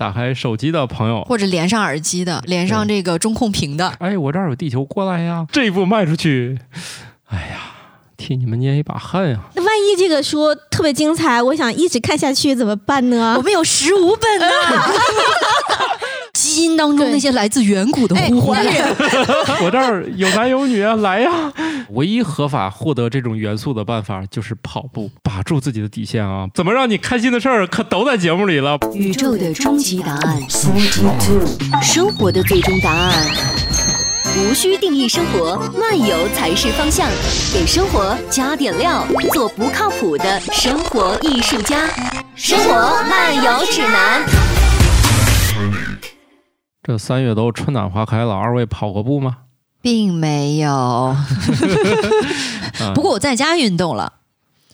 打开手机的朋友，或者连上耳机的，连上这个中控屏的。哎，我这儿有地球，过来呀！这一步迈出去，哎呀，替你们捏一把汗呀！那万一这个书特别精彩，我想一直看下去怎么办呢？我们有十五本呢。基因当中那些来自远古的呼唤，我这儿有男有女啊，来呀！唯一合法获得这种元素的办法就是跑步，把住自己的底线啊！怎么让你开心的事儿可都在节目里了。宇宙的终极答案，生活的最终答案，无需定义生活，漫游才是方向。给生活加点料，做不靠谱的生活艺术家。生活漫游指南。这三月都春暖花开了，二位跑过步吗？并没有，不过我在家运动了，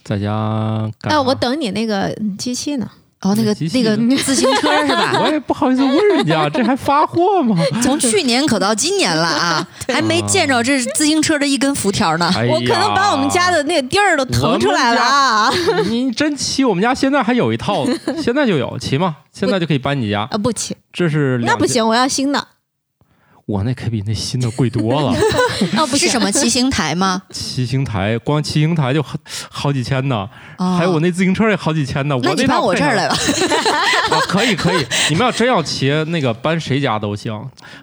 在家。哎，我等你那个机器呢。哦，那个那个自行车是吧？我也不好意思问人家，这还发货吗？从去年可到今年了啊，还没见着这自行车的一根辐条呢。我可能把我们家的那个地儿都腾出来了啊！你真骑？我们家现在还有一套，现在就有骑吗？现在就可以搬你家啊？不骑，这是那不行，我要新的。我那可比那新的贵多了。哦，不是什么骑行台吗？骑行台光骑行台就好好几千呢，还有我那自行车也好几千呢。那你搬我这儿来了。啊，可以可以，你们要真要骑那个搬谁家都行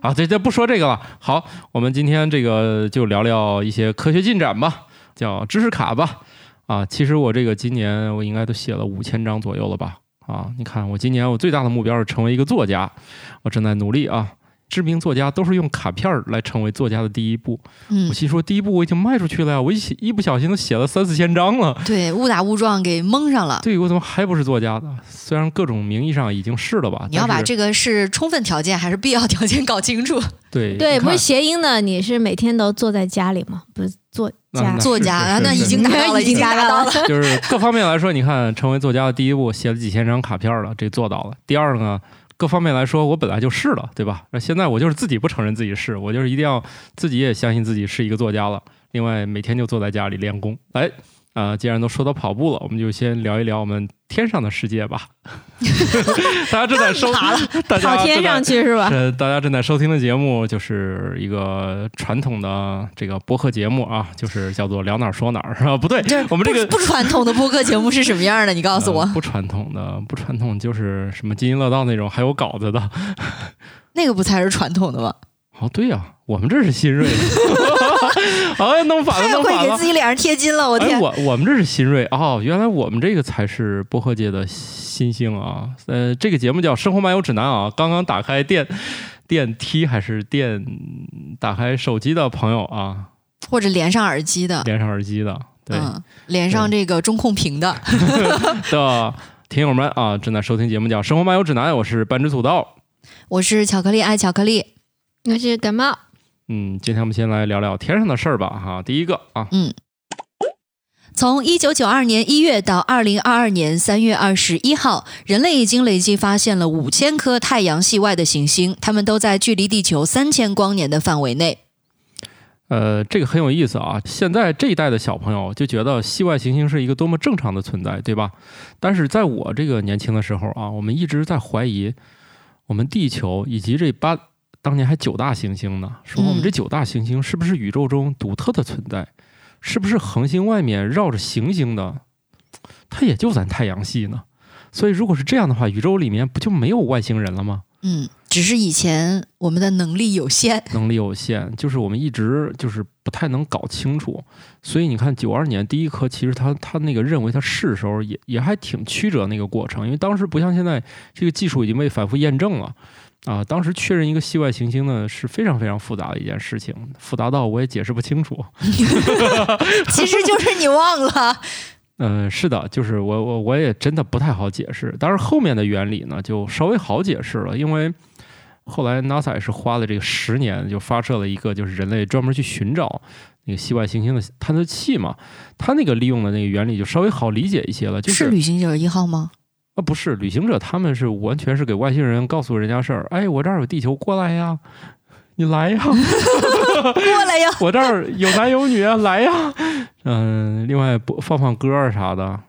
啊。这这不说这个了。好，我们今天这个就聊聊一些科学进展吧，叫知识卡吧。啊，其实我这个今年我应该都写了五千张左右了吧。啊，你看我今年我最大的目标是成为一个作家，我正在努力啊。知名作家都是用卡片来成为作家的第一步。嗯，我心说第一步我已经迈出去了呀，我一写一不小心都写了三四千章了。对，误打误撞给蒙上了。对，我怎么还不是作家呢？虽然各种名义上已经是了吧。你要把这个是充分条件还是必要条件搞清楚。对对，不是谐音的，你是每天都坐在家里吗？不是作家，作家那 已经达到了，已经达到了。就是各方面来说，你看，成为作家的第一步，写了几千张卡片了，这做到了。第二呢？各方面来说，我本来就是了，对吧？那现在我就是自己不承认自己是，我就是一定要自己也相信自己是一个作家了。另外，每天就坐在家里练功，哎。啊，既然都说到跑步了，我们就先聊一聊我们天上的世界吧。大家正在收，大家跑天上去是吧？大家正在收听的节目就是一个传统的这个播客节目啊，就是叫做聊哪儿说哪儿，是吧？不对，我们这个不传统的播客节目是什么样的？你告诉我。不传统的，不传统就是什么津津乐道那种，还有稿子的。那个不才是传统的吗？哦，对呀，我们这是新锐。哎，弄反了，弄反了！会给自己脸上贴金了，我天！我我们这是新锐哦，原来我们这个才是薄荷界的新星啊！呃，这个节目叫《生活漫游指南》啊，刚刚打开电电梯还是电打开手机的朋友啊，或者连上耳机的，连上耳机的，对，连上这个中控屏的 的听友们啊，正在收听节目叫《生活漫游指南》，我是半只土豆，我是巧克力爱巧克力，我是感冒。嗯，今天我们先来聊聊天上的事儿吧，哈。第一个啊，嗯，从一九九二年一月到二零二二年三月二十一号，人类已经累计发现了五千颗太阳系外的行星，它们都在距离地球三千光年的范围内。呃，这个很有意思啊。现在这一代的小朋友就觉得系外行星是一个多么正常的存在，对吧？但是在我这个年轻的时候啊，我们一直在怀疑我们地球以及这八。当年还九大行星呢，说我们这九大行星是不是宇宙中独特的存在？是不是恒星外面绕着行星的，它也就咱太阳系呢？所以如果是这样的话，宇宙里面不就没有外星人了吗？嗯，只是以前我们的能力有限，能力有限，就是我们一直就是不太能搞清楚。所以你看，九二年第一颗，其实他他那个认为它是时候，也也还挺曲折那个过程，因为当时不像现在，这个技术已经被反复验证了。啊，当时确认一个系外行星呢是非常非常复杂的一件事情，复杂到我也解释不清楚。其实就是你忘了。嗯，是的，就是我我我也真的不太好解释。但是后面的原理呢就稍微好解释了，因为后来 NASA 也是花了这个十年就发射了一个就是人类专门去寻找那个系外行星的探测器嘛，它那个利用的那个原理就稍微好理解一些了。就是旅行者一号吗？啊，不是旅行者，他们是完全是给外星人告诉人家事儿。哎，我这儿有地球，过来呀，你来呀，过来呀，我这儿有男有女啊，来呀。嗯，另外播放放歌儿啥的，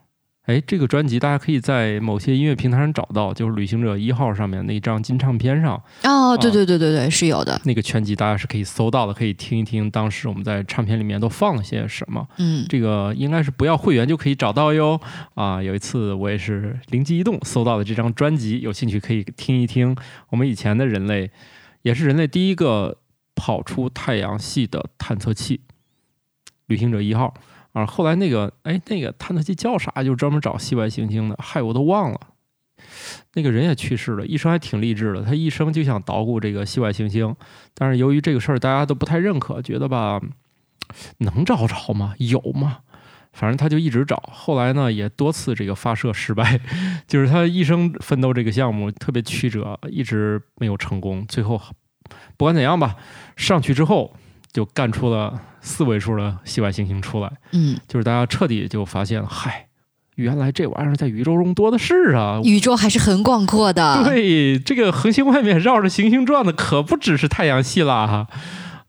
哎，这个专辑大家可以在某些音乐平台上找到，就是《旅行者一号》上面那张金唱片上哦，对对对对对，是有的。那个全集，大家是可以搜到的，可以听一听当时我们在唱片里面都放了些什么。嗯，这个应该是不要会员就可以找到哟。啊，有一次我也是灵机一动搜到了这张专辑，有兴趣可以听一听。我们以前的人类，也是人类第一个跑出太阳系的探测器——旅行者一号。啊，后来那个，哎，那个探测器叫啥？就专门找系外行星的。嗨，我都忘了。那个人也去世了，一生还挺励志的。他一生就想捣鼓这个系外行星，但是由于这个事儿大家都不太认可，觉得吧，能找着吗？有吗？反正他就一直找。后来呢，也多次这个发射失败，就是他一生奋斗这个项目特别曲折，一直没有成功。最后不管怎样吧，上去之后就干出了。四位数的系外行星出来，嗯，就是大家彻底就发现了，嗨，原来这玩意儿在宇宙中多的是啊！宇宙还是很广阔的。对，这个恒星外面绕着行星转的可不只是太阳系啦哈！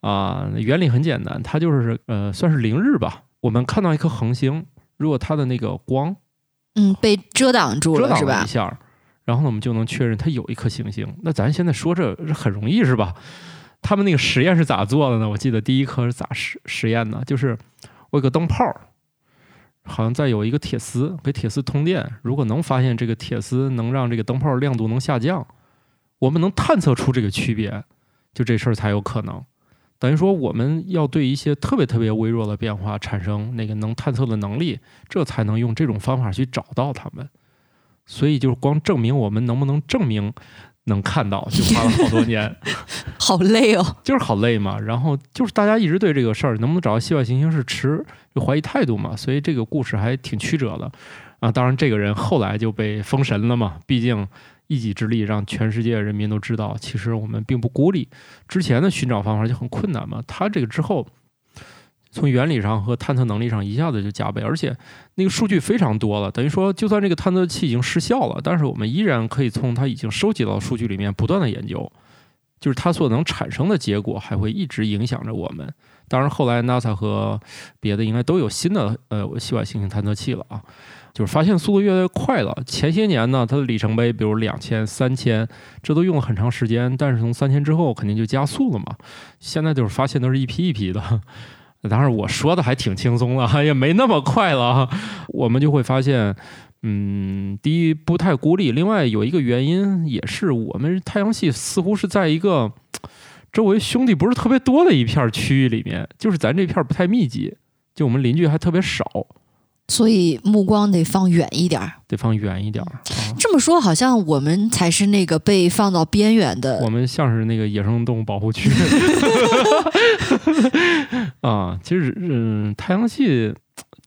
啊，原理很简单，它就是呃，算是凌日吧。我们看到一颗恒星，如果它的那个光，嗯，被遮挡住了，是吧？一下，然后呢，我们就能确认它有一颗行星。那咱现在说这很容易是吧？他们那个实验是咋做的呢？我记得第一颗是咋实实验呢？就是我有个灯泡，好像再有一个铁丝，给铁丝通电。如果能发现这个铁丝能让这个灯泡亮度能下降，我们能探测出这个区别，就这事儿才有可能。等于说我们要对一些特别特别微弱的变化产生那个能探测的能力，这才能用这种方法去找到它们。所以就是光证明我们能不能证明。能看到就花了好多年，好累哦，就是好累嘛。然后就是大家一直对这个事儿能不能找到系外行星是持有怀疑态度嘛，所以这个故事还挺曲折的啊。当然，这个人后来就被封神了嘛，毕竟一己之力让全世界人民都知道，其实我们并不孤立。之前的寻找方法就很困难嘛，他这个之后。从原理上和探测能力上一下子就加倍，而且那个数据非常多了。等于说，就算这个探测器已经失效了，但是我们依然可以从它已经收集到的数据里面不断的研究，就是它所能产生的结果还会一直影响着我们。当然，后来 NASA 和别的应该都有新的呃系外行星探测器了啊，就是发现速度越来越快了。前些年呢，它的里程碑比如两千、三千，这都用了很长时间，但是从三千之后肯定就加速了嘛。现在就是发现都是一批一批的。当然，我说的还挺轻松了，也没那么快了。我们就会发现，嗯，第一不太孤立，另外有一个原因也是我们太阳系似乎是在一个周围兄弟不是特别多的一片区域里面，就是咱这片不太密集，就我们邻居还特别少。所以目光得放远一点儿，得放远一点儿。这么说，好像我们才是那个被放到边缘的。我们像是那个野生动物保护区。啊，其实，嗯，太阳系。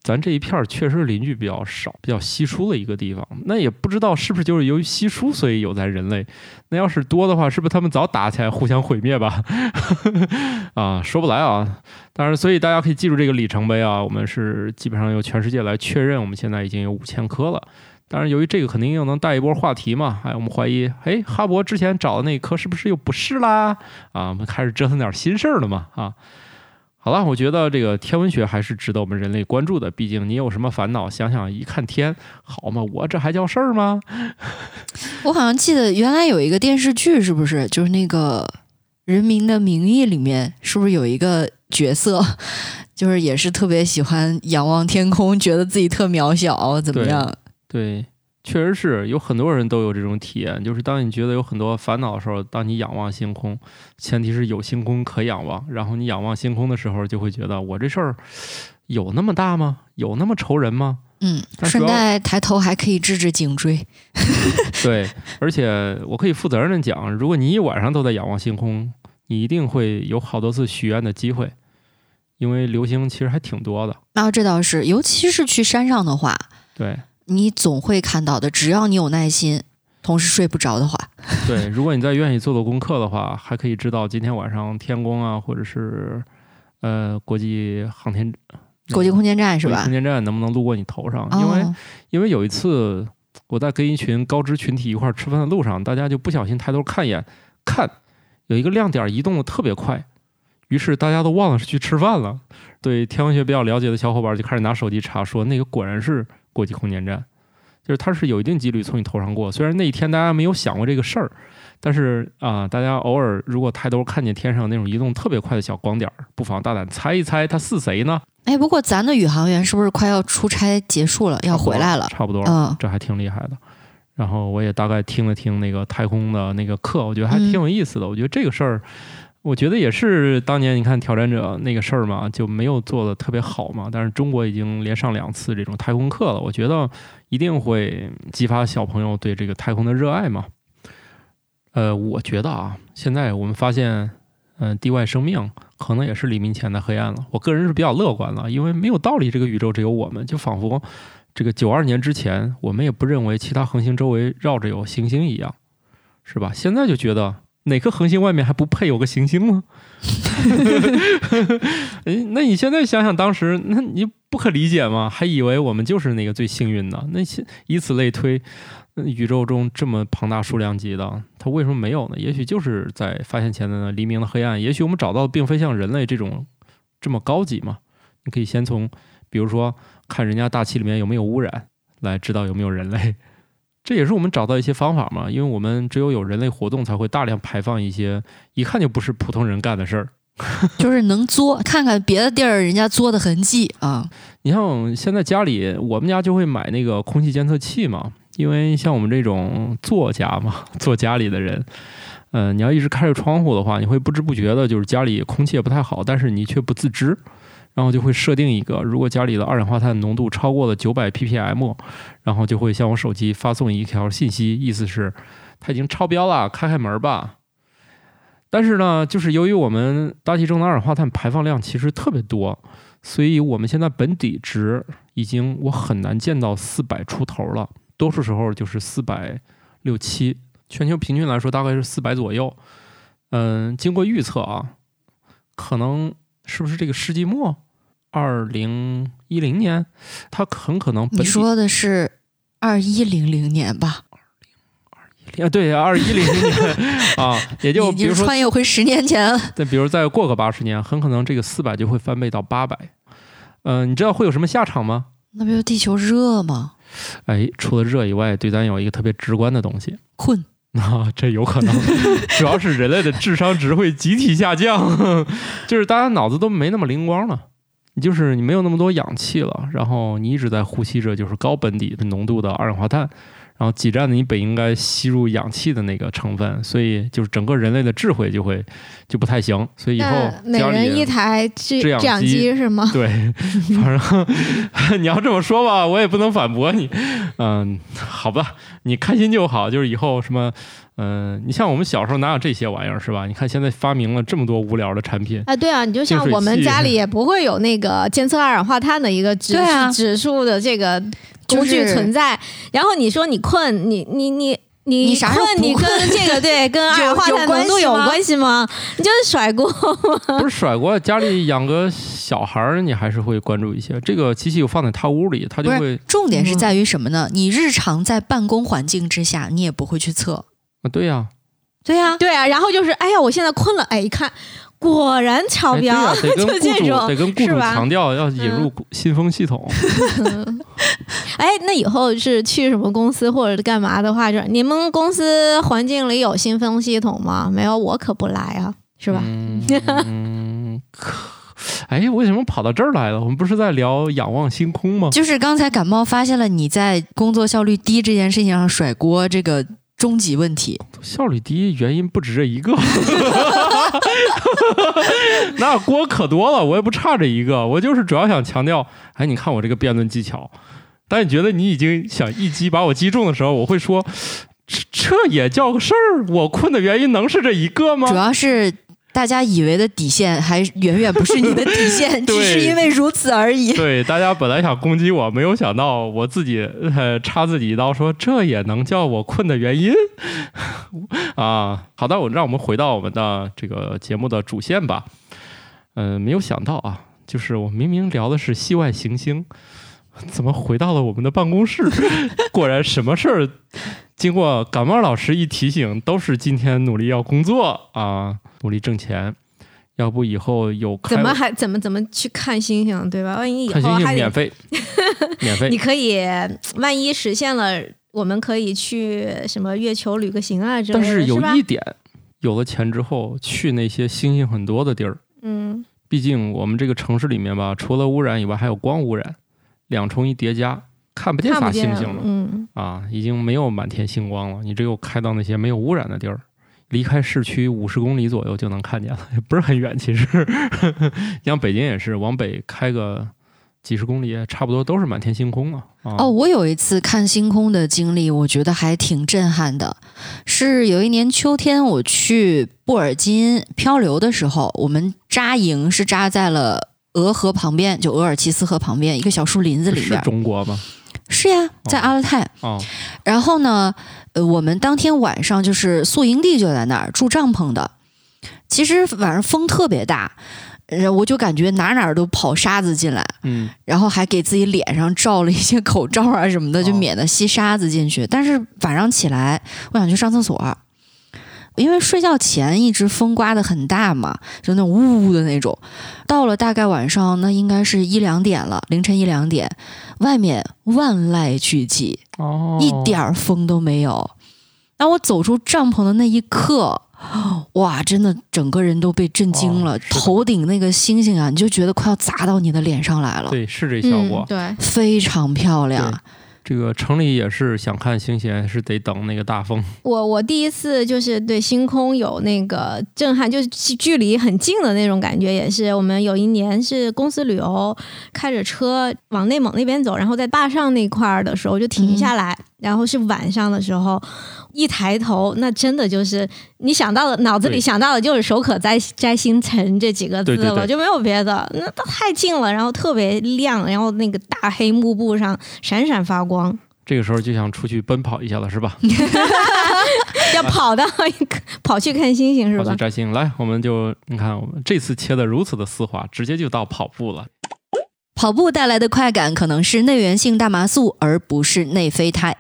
咱这一片儿确实是邻居比较少、比较稀疏的一个地方。那也不知道是不是就是由于稀疏，所以有咱人类。那要是多的话，是不是他们早打起来互相毁灭吧？啊，说不来啊。当然，所以大家可以记住这个里程碑啊。我们是基本上由全世界来确认，我们现在已经有五千颗了。当然，由于这个肯定又能带一波话题嘛。哎，我们怀疑，哎，哈勃之前找的那一颗是不是又不是啦？啊，我们开始折腾点新事儿了嘛？啊。好了，我觉得这个天文学还是值得我们人类关注的。毕竟你有什么烦恼，想想一看天，好嘛，我这还叫事儿吗？我好像记得原来有一个电视剧，是不是就是那个《人民的名义》里面，是不是有一个角色，就是也是特别喜欢仰望天空，觉得自己特渺小，怎么样？对。确实是有很多人都有这种体验，就是当你觉得有很多烦恼的时候，当你仰望星空，前提是有星空可仰望，然后你仰望星空的时候，就会觉得我这事儿有那么大吗？有那么愁人吗？嗯，顺带抬头还可以治治颈椎。对，而且我可以负责任的讲，如果你一晚上都在仰望星空，你一定会有好多次许愿的机会，因为流星其实还挺多的。那这倒是，尤其是去山上的话。对。你总会看到的，只要你有耐心，同时睡不着的话。对，如果你再愿意做做功课的话，还可以知道今天晚上天宫啊，或者是呃国际航天、国际空间站是吧？空间站能不能路过你头上？因为因为有一次我在跟一群高知群体一块吃饭的路上，大家就不小心抬头看一眼，看有一个亮点移动的特别快，于是大家都忘了是去吃饭了。对天文学比较了解的小伙伴就开始拿手机查，说那个果然是。国际空间站就是它是有一定几率从你头上过。虽然那一天大家没有想过这个事儿，但是啊、大家偶尔如果抬头看见天上那种移动特别快的小光点儿，不妨大胆猜一猜它是谁呢？哎，不过咱的宇航员是不是快要出差结束了，要回来了？差不多，嗯这还挺厉害的。然后我也大概听了听那个太空的那个课，我觉得还挺有意思的。我觉得这个事儿，我觉得也是当年你看挑战者那个事儿嘛，就没有做的特别好嘛。但是中国已经连上两次这种太空课了，我觉得一定会激发小朋友对这个太空的热爱嘛。呃，我觉得啊，现在我们发现，嗯、地外生命可能也是黎明前的黑暗了。我个人是比较乐观了，因为没有道理这个宇宙只有我们，就仿佛这个九二年之前，我们也不认为其他恒星周围绕着有行星一样，是吧？现在就觉得哪颗恒星外面还不配有个行星吗？哎，那你现在想想当时，那你不可理解吗？还以为我们就是那个最幸运的，那些以此类推，宇宙中这么庞大数量级的，它为什么没有呢？也许就是在发现前的黎明的黑暗，也许我们找到的并非像人类这种这么高级嘛。你可以先从，比如说看人家大气里面有没有污染，来知道有没有人类。这也是我们找到一些方法嘛，因为我们只有有人类活动，才会大量排放一些一看就不是普通人干的事儿。就是能作，看看别的地儿人家作的痕迹啊。你像现在家里，我们家就会买那个空气监测器嘛，因为像我们这种作家嘛，做家里的人，嗯、你要一直开着窗户的话，你会不知不觉的，就是家里空气也不太好，但是你却不自知，然后就会设定一个，如果家里的二氧化碳浓度超过了九百 ppm，然后就会向我手机发送一条信息，意思是它已经超标了，开开门吧。但是呢，就是由于我们大气中的二氧化碳排放量其实特别多，所以我们现在本底值已经我很难见到四百出头了，多数时候就是四百六七，全球平均来说大概是四百左右。嗯，经过预测啊，可能是不是这个世纪末，二零一零年，他很可能你说的是二一零零年吧？啊，对，二一零年啊，也就比如说穿越回十年前了。再比如再过个八十年，很可能这个四百就会翻倍到八百。嗯、你知道会有什么下场吗？那不就地球热吗？哎，除了热以外，对咱有一个特别直观的东西困。啊，这有可能，主要是人类的智商值会集体下降，就是大家脑子都没那么灵光了。就是你没有那么多氧气了，然后你一直在呼吸着就是高本底的浓度的二氧化碳，然后挤占了你本应该吸入氧气的那个成分，所以就是整个人类的智慧就会就不太行。所以以后那每人一台制制氧机机是吗？对，反正 你要这么说吧，我也不能反驳你。嗯，好吧，你开心就好。就是以后什么，嗯、你像我们小时候哪有这些玩意儿是吧？你看现在发明了这么多无聊的产品，啊，对啊，你就像我们家里也不会有那个监测二氧化碳的一个指指数的这个工具就是存在。然后你说你困，你你你。你你啥时候困？你困跟这个对 跟二氧化碳浓度有关系吗？你就是甩锅。不是甩锅，家里养个小孩儿，你还是会关注一些。这个机器我放在他屋里，他就会，重点是在于什么呢？你日常在办公环境之下，你也不会去测。啊，对呀、对呀、对呀，然后就是哎呀，我现在困了，哎，一看果然超标，呀、得跟 就雇主这种得跟雇主是吧强调要引入新风系统。哎，那以后是去什么公司或者干嘛的话，就是你们公司环境里有新风系统吗？没有，我可不来啊，是吧？嗯，嗯可哎，为什么跑到这儿来了？我们不是在聊仰望星空吗？就是刚才感冒发现了你在工作效率低这件事情上甩锅这个终极问题。效率低原因不止这一个，那锅可多了，我也不差这一个，我就是主要想强调，哎，你看我这个辩论技巧。当你觉得你已经想一击把我击中的时候，我会说，这这也叫个事儿？我困的原因能是这一个吗主？要是大家以为的底线，还远远不是你的底线，只是因为如此而已。对，大家本来想攻击我，没有想到我自己呃插自己一刀，说这也能叫我困的原因 啊。好的，我让我们回到我们的这个节目的主线吧。嗯、没有想到啊，就是我明明聊的是系外行星，怎么回到了我们的办公室？果然什么事儿，经过感冒老师一提醒，都是今天努力要工作啊，努力挣钱。要不以后有开怎么还怎么怎么去看星星，对吧？万一以看星后还得星免费，免费你。可以，万一实现了，我们可以去什么月球旅个行啊之类的，但是有一？点，有了钱之后，去那些星星很多的地儿，嗯，毕竟我们这个城市里面吧，除了污染以外，还有光污染，两重一叠加，看不见啥看不见星星了嗯，啊，已经没有满天星光了。你只有开到那些没有污染的地儿，离开市区五十公里左右就能看见了，也 不是很远。其实，像北京也是，往北开个几十公里，差不多都是满天星空了啊。哦，我有一次看星空的经历，我觉得还挺震撼的。是有一年秋天，我去布尔津漂流的时候，我们扎营是扎在了俄河旁边，就额尔齐斯河旁边一个小树林子里是边。中国吗？是呀，在阿勒泰。哦，然后呢，呃，我们当天晚上就是宿营地就在那儿住帐篷的。其实晚上风特别大，呃，我就感觉哪哪儿都跑沙子进来。嗯，然后还给自己脸上罩了一些口罩啊什么的，就哦免得吸沙子进去。但是晚上起来，我想去上厕所，因为睡觉前一直风刮得很大嘛，就那种呜呜的那种。到了大概晚上，那应该是一两点了，凌晨一两点，外面万籁俱寂，哦，一点儿风都没有。当我走出帐篷的那一刻，哇，真的整个人都被震惊了，哦头顶那个星星啊，你就觉得快要砸到你的脸上来了。对，是这效果。嗯对，非常漂亮对。这个城里也是想看星星，是得等那个大风。我我第一次就是对星空有那个震撼，就是距距离很近的那种感觉，也是我们有一年是公司旅游，开着车往内蒙那边走，然后在坝上那块儿的时候就停下来，然后是晚上的时候，一抬头，那真的就是你想到的，脑子里想到的就是“手可摘摘星辰”这几个字了，对对对就没有别的，那都太近了，然后特别亮，然后那个大黑幕布上闪闪发光。这个时候就想出去奔跑一下了，是吧？要跑到一个跑去看星星是吧跑去？摘星。来，我们就你看，我们这次切的如此的丝滑，直接就到跑步了。跑步带来的快感可能是内源性大麻素，而不是内啡肽。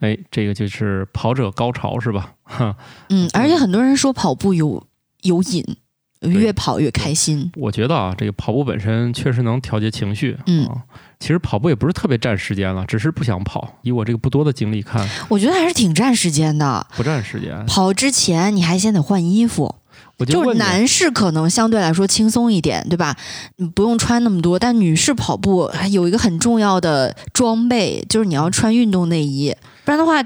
哎，这个就是跑者高潮，是吧？哈，嗯，而且很多人说跑步有有瘾，越跑越开心。我觉得啊，这个跑步本身确实能调节情绪。嗯啊，其实跑步也不是特别占时间了，只是不想跑。以我这个不多的经历看，我觉得还是挺占时间的。不占时间。跑之前你还先得换衣服，就是我就问你男士可能相对来说轻松一点，对吧？你不用穿那么多，但女士跑步还有一个很重要的装备，就是你要穿运动内衣，不然的话。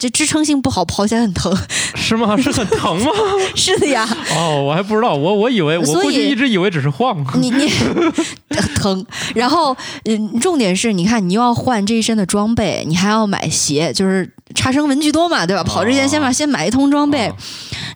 这支撑性不好，跑起来很疼。是吗？是很疼吗？是的呀，哦，我还不知道，我我以为我所以过去一直以为只是晃。你你疼，然后嗯，重点是，你看你又要换这一身的装备，你还要买鞋，就是差生文具多嘛，对吧？跑之前先把先买一通装备，哦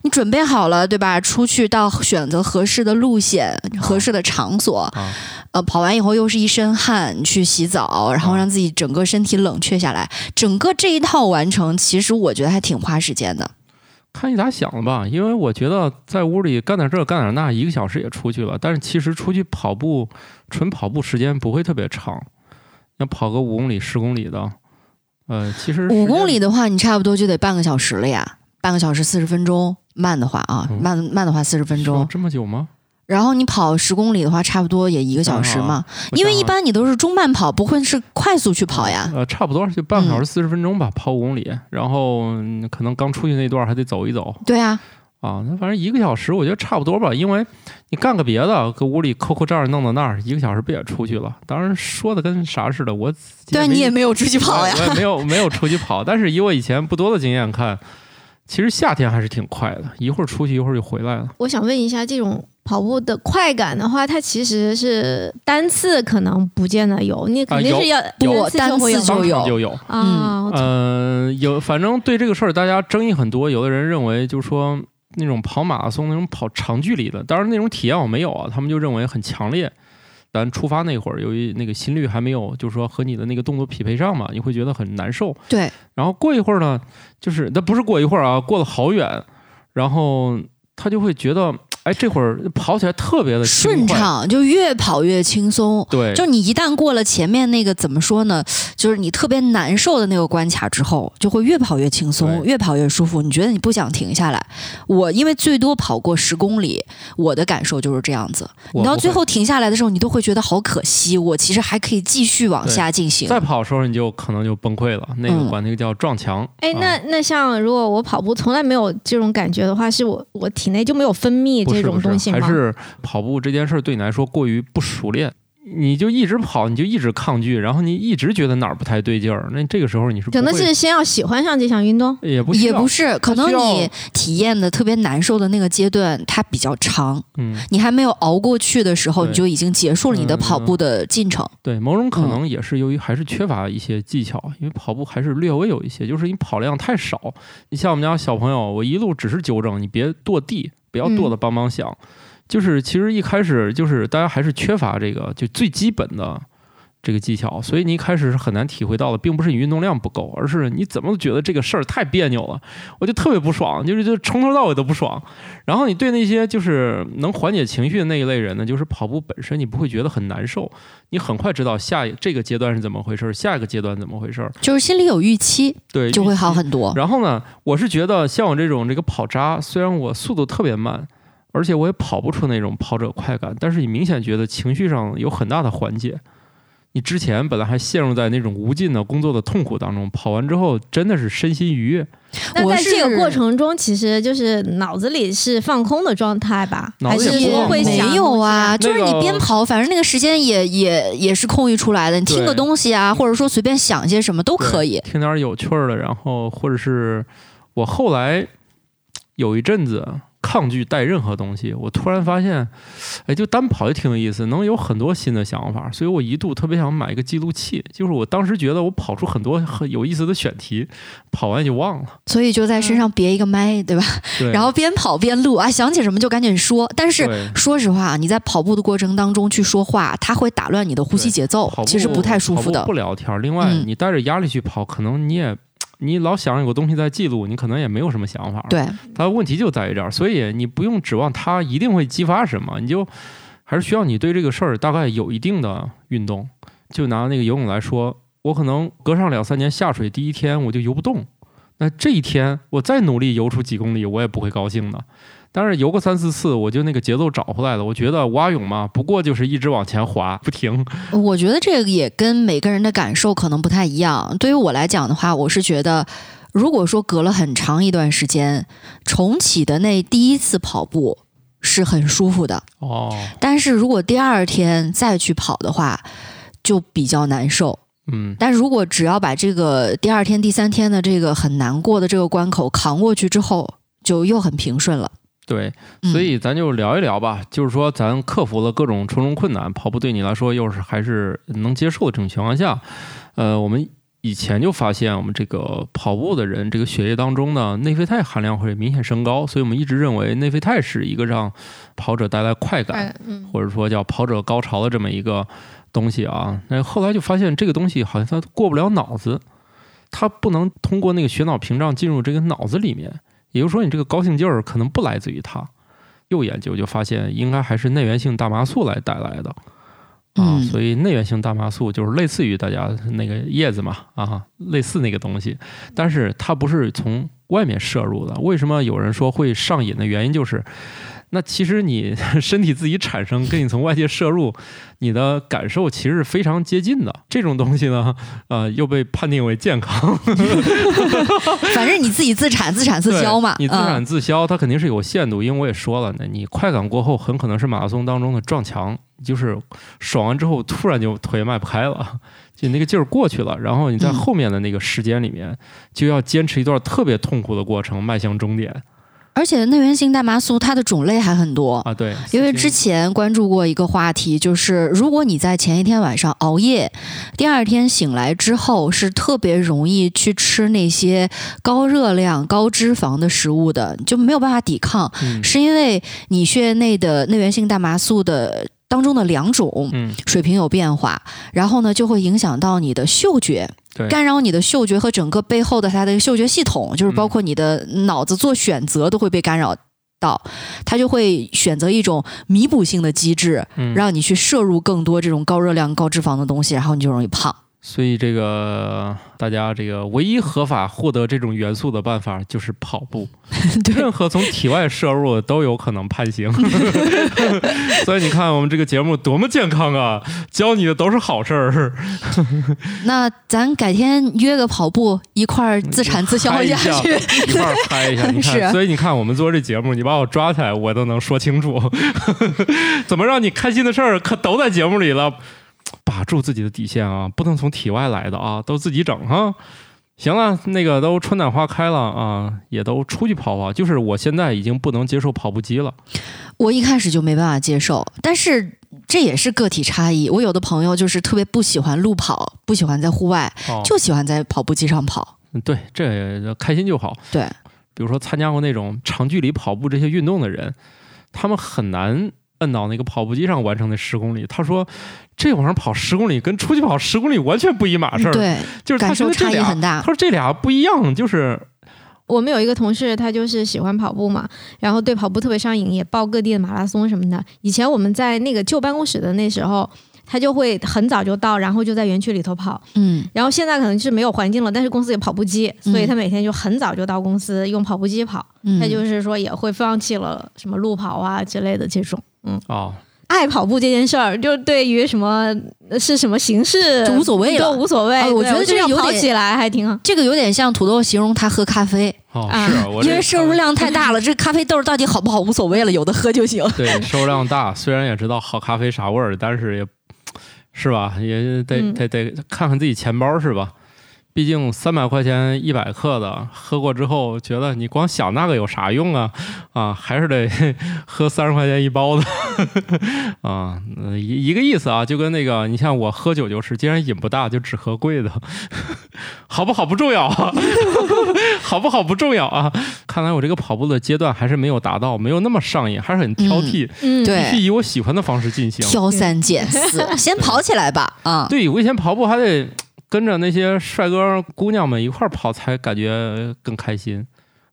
你准备好了，对吧？出去到选择合适的路线、合适的场所，啊呃，跑完以后又是一身汗，去洗澡，然后让自己整个身体冷却下来，整个这一套完成，其实我觉得还挺花时间的。看你咋想了吧，因为我觉得在屋里干点这干点那，一个小时也出去了。但是其实出去跑步，纯跑步时间不会特别长，要跑个五公里、十公里的，呃，其实五公里的话，你差不多就得半个小时了呀，半个小时四十分钟，慢的话啊，嗯慢慢的话四十分钟。这么久吗？然后你跑十公里的话，差不多也一个小时嘛，因为一般你都是中慢跑，不会是快速去跑呀。呃，差不多就半个小嗯时四十分钟吧，跑五公里，然后嗯可能刚出去那段还得走一走对啊，啊。那反正一个小时，我觉得差不多吧，因为你干个别的，搁屋里抠抠这儿弄到那儿，一个小时不也出去了？当然说的跟啥似的，我对啊，你也没有出去跑呀我。也没有没有出去跑，但是以我以前不多的经验看，其实夏天还是挺快的，一会儿出去一会儿就回来了。我想问一下，这种跑步的快感的话，它其实是单次可能不见得有，你肯定是要、有单次就有单次就有就有，啊。嗯、有，反正对这个事儿大家争议很多，有的人认为就是说那种跑马拉松那种跑长距离的，当然那种体验我没有啊，他们就认为很强烈。咱出发那会儿，由于那个心率还没有，就是说和你的那个动作匹配上嘛，你会觉得很难受。对，然后过一会儿呢，就是那不是过一会儿啊，过了好远，然后他就会觉得哎，这会儿跑起来特别的，顺畅，就越跑越轻松。对，就你一旦过了前面那个怎么说呢？就是你特别难受的那个关卡之后，就会越跑越轻松，越跑越舒服。你觉得你不想停下来？我因为最多跑过十公里，我的感受就是这样子。你到最后停下来的时候，你都会觉得好可惜，我其实还可以继续往下进行。再跑的时候你就可能就崩溃了，那个嗯管那个叫撞墙。哎，啊那那像如果我跑步从来没有这种感觉的话，是我我体内就没有分泌这种东西吗？还是跑步这件事儿对你来说过于不熟练，你就一直跑，你就一直抗拒，然后你一直觉得哪儿不太对劲儿，那这个时候你是可能是先要喜欢上这项运动。也不也不是，可能你体验的特别难受的那个阶段，它比较长，嗯，你还没有熬过去的时候，你就已经结束了你的嗯跑步的进程。对，某种可嗯能也是由于还是缺乏一些技巧，因为跑步还是略微有一些，就是你跑量太少。你像我们家小朋友，我一路只是纠正你别跺地，不要剁的梆梆响。就是其实一开始就是大家还是缺乏这个就最基本的这个技巧，所以你一开始是很难体会到的，并不是你运动量不够，而是你怎么都觉得这个事儿太别扭了，我就特别不爽，就是就从头到尾都不爽。然后你对那些就是能缓解情绪的那一类人呢，就是跑步本身你不会觉得很难受，你很快知道下一这个阶段是怎么回事儿，下一个阶段怎么回事儿，就是心里有预期，对，就会好很多。然后呢，我是觉得像我这种这个跑渣，虽然我速度特别慢，而且我也跑不出那种跑者快感，但是你明显觉得情绪上有很大的缓解。你之前本来还陷入在那种无尽的工作的痛苦当中，跑完之后真的是身心愉悦。那在这个过程中，其实就是脑子里是放空的状态吧？还是脑子也不说会没有啊，就是你边跑，反正那个时间也也也是空余出来的，你听个东西啊，或者说随便想些什么都可以。听点有趣儿的，然后或者是我后来有一阵子抗拒带任何东西，我突然发现，哎，就单跑也挺有意思，能有很多新的想法，所以我一度特别想买一个记录器，就是我当时觉得我跑出很多很有意思的选题，跑完就忘了，所以就在身上别一个麦，对吧？对，然后边跑边录啊，想起什么就赶紧说。但是说实话，你在跑步的过程当中去说话，它会打乱你的呼吸节奏其实不太舒服的不。聊天儿，另外、嗯你带着压力去跑，可能你也。你老想有个东西在记录，你可能也没有什么想法。对，它问题就在于这儿，所以你不用指望它一定会激发什么，你就还是需要你对这个事儿大概有一定的运动。就拿那个游泳来说，我可能隔上两三年下水，第一天我就游不动，那这一天我再努力游出几公里，我也不会高兴的。但是游个三四次，我就那个节奏找回来了。我觉得蛙泳嘛，不过就是一直往前滑 不停。我觉得这个也跟每个人的感受可能不太一样。对于我来讲的话，我是觉得，如果说隔了很长一段时间重启的那第一次跑步是很舒服的，哦，但是如果第二天再去跑的话，就比较难受。嗯，但如果只要把这个第二天、第三天的这个很难过的这个关口扛过去之后，就又很平顺了。对，嗯所以咱就聊一聊吧，就是说咱克服了各种重重困难，跑步对你来说又是还是能接受的这种情况下，呃，我们以前就发现我们这个跑步的人，这个血液当中呢内啡肽含量会明显升高，所以我们一直认为内啡肽是一个让跑者带来快感，哎嗯，或者说叫跑者高潮的这么一个东西啊。那后来就发现这个东西好像它过不了脑子，它不能通过那个血脑屏障进入这个脑子里面。也就是说，你这个高兴劲儿可能不来自于它。又研究就发现，应该还是内源性大麻素来带来的啊。嗯所以内源性大麻素就是类似于大家那个叶子嘛啊，类似那个东西，但是它不是从外面摄入的。为什么有人说会上瘾的原因就是，那其实你 身体自己产生跟你从外界摄入，你的感受其实是非常接近的。这种东西呢，呃，又被判定为健康。反正你自己自产自产自销嘛，你自产嗯自销，它肯定是有限度。因为我也说了，那你快感过后，很可能是马拉松当中的撞墙，就是爽完之后突然就腿迈不开了，就那个劲儿过去了，然后你在嗯后面的那个时间里面，就要坚持一段特别痛苦的过程，迈向终点而且内源性大麻素它的种类还很多。啊！对，因为之前关注过一个话题，就是如果你在前一天晚上熬夜，第二天醒来之后是特别容易去吃那些高热量、高脂肪的食物的，就没有办法抵抗，嗯是因为你血液内的内源性大麻素的当中的两种嗯，水平有变化，然后呢就会影响到你的嗅觉。干扰你的嗅觉和整个背后的它的嗅觉系统，就是包括你的脑子做选择都会被干扰到，它就会选择一种弥补性的机制，嗯让你去摄入更多这种高热量、高脂肪的东西，然后你就容易胖。所以这个大家这个唯一合法获得这种元素的办法就是跑步，任何从体外摄入都有可能判刑。所以你看我们这个节目多么健康啊，教你的都是好事儿，那咱改天约个跑步，一块儿自产自销嗨一下去。一块儿拍一下。你是看，所以你看我们做这节目，你把我抓起来，我都能说清楚，怎么让你开心的事儿可都在节目里了。把住自己的底线啊，不能从体外来的啊，都自己整哈。行了，那个都春暖花开了啊，也都出去跑跑。就是我现在已经不能接受跑步机了。我一开始就没办法接受，但是这也是个体差异。我有的朋友就是特别不喜欢路跑，不喜欢在户外，哦，就喜欢在跑步机上跑。嗯对，这开心就好。对，比如说参加过那种长距离跑步这些运动的人，他们很难摁到那个跑步机上完成那十公里。他说，这往上跑十公里跟出去跑十公里完全不一码事儿。，对，就是他感受觉得这俩差异很大他。说这俩不一样，就是我们有一个同事，他就是喜欢跑步嘛，然后对跑步特别上瘾，也报各地的马拉松什么的。以前我们在那个旧办公室的那时候，他就会很早就到，然后就在园区里头跑。嗯，然后现在可能是没有环境了，但是公司有跑步机，所以他每天就很早就到公司用跑步机跑。嗯他就是说也会放弃了什么路跑啊之类的这种。嗯哦，爱跑步这件事儿，就对于什么呃是什么形式就无所谓了都无所谓。哎我觉得对这有点要跑起来还挺好。这个有点像土豆形容他喝咖啡，哦，啊是因为摄入量太大了，这咖啡豆到底好不好无所谓了，有的喝就行。对摄入量大，虽然也知道好咖啡啥味儿，但是也是吧，也得嗯得得看看自己钱包是吧？毕竟三百块钱一百克的，喝过之后觉得你光想那个有啥用啊？啊，还是得 喝三十块钱一包的 啊，呃一一个意思啊，就跟那个你像我喝酒就是，既然瘾不大，就只喝贵的，好不好不重要啊，好不好不重要啊。看来我这个跑步的阶段还是没有达到，没有那么上瘾，还是很挑剔。嗯，对必须以我喜欢的方式进行。挑三拣四，先跑起来吧啊！对我以前跑步还得跟着那些帅哥姑娘们一块儿跑，才感觉更开心。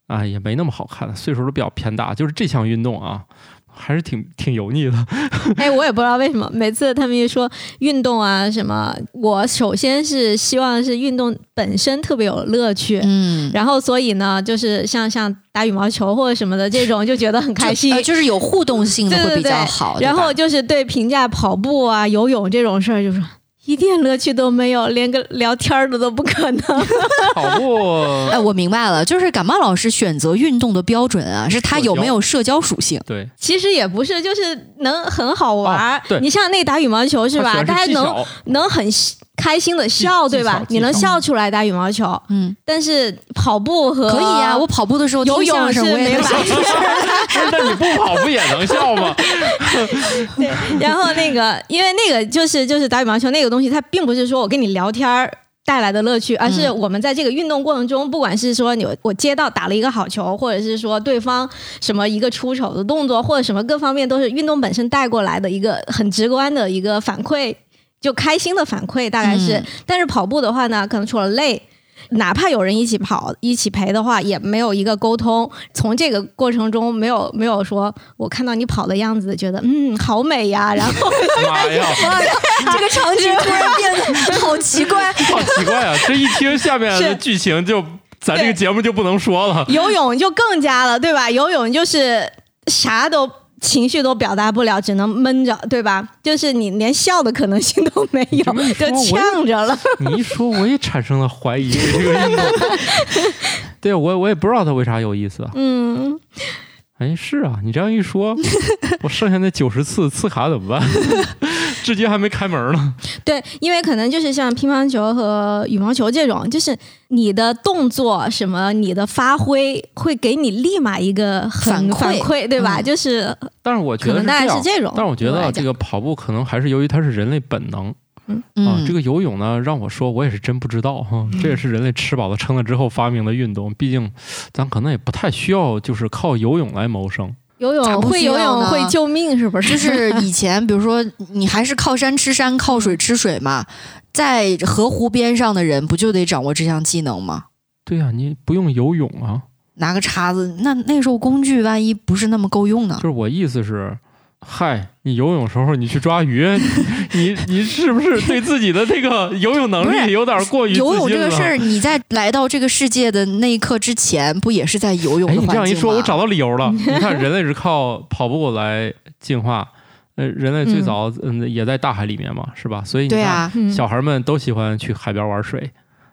啊，也没那么好看，岁数都比较偏大。就是这项运动啊，还是挺挺油腻的。哎，我也不知道为什么，每次他们一说运动啊什么，我首先是希望是运动本身特别有乐趣。嗯，然后，所以呢，就是像像打羽毛球或者什么的这种，就觉得很开心就。呃就是有互动性的会比较好。然后就是对评价跑步啊、游泳这种事儿，就说一点乐趣都没有，连个聊天的都不可能。跑步，哎，我明白了，就是感冒老师选择运动的标准啊，是他有没有社交属性。对，其实也不是，就是能很好玩儿。哦对你像那打羽毛球是吧？它大家能能很开心的笑，对吧？你能笑出来打羽毛球，嗯，但是跑步和可以啊、我跑步的时候游泳是声我也没法能笑出来。不是，那你不跑不也能笑吗？然后那个，因为那个就是就是打羽毛球那个东西，它并不是说我跟你聊天儿。带来的乐趣，而是我们在这个运动过程中，不管是说你我接到打了一个好球，或者是说对方什么一个出手的动作，或者什么各方面都是运动本身带过来的一个很直观的一个反馈，就开心的反馈，大概是。嗯但是跑步的话呢，可能除了累。哪怕有人一起跑、一起陪的话，也没有一个沟通。从这个过程中，没有没有说，我看到你跑的样子，觉得嗯好美呀，然后 妈呀，这个场景突然变得好奇怪。好奇怪啊！这一听下面的剧情就，咱这个节目就不能说了。游泳就更加了，对吧？游泳就是啥都情绪都表达不了，只能闷着，对吧？就是你连笑的可能性都没有，就呛着了。你一说，我也产生了怀疑对这个运动。对我，我也不知道他为啥有意思。嗯，哎，是啊，你这样一说，我剩下那九十次次卡怎么办？至今还没开门呢。对，因为可能就是像乒乓球和羽毛球这种，就是你的动作什么，你的发挥会给你立马一个反反馈馈，对吧？嗯就是但是我觉可能大概得是这种。但是我觉得这个跑步可能还是由于它是人类本能啊嗯，，这个游泳呢，让我说我也是真不知道哈。这也是人类吃饱了撑了之后发明的运动。毕竟咱可能也不太需要就是靠游泳来谋生。游泳会游泳会救命，是不是？就是 以前，比如说你还是靠山吃山，靠水吃水嘛，在河湖边上的人不就得掌握这项技能吗？对呀、你不用游泳啊。拿个叉子，那那时候工具万一不是那么够用呢就？是我意思是，嗨，你游泳时候你去抓鱼，你你是不是对自己的这个 游泳能力有点过于游泳这个事儿，你在来到这个世界的那一刻之前，不也是在游泳哎，的你这样一说，我找到理由了。你看，人类是靠跑步来进化，呃，人类最嗯。早嗯也在大海里面嘛，是吧？所以你看，小孩们都喜欢去海边玩水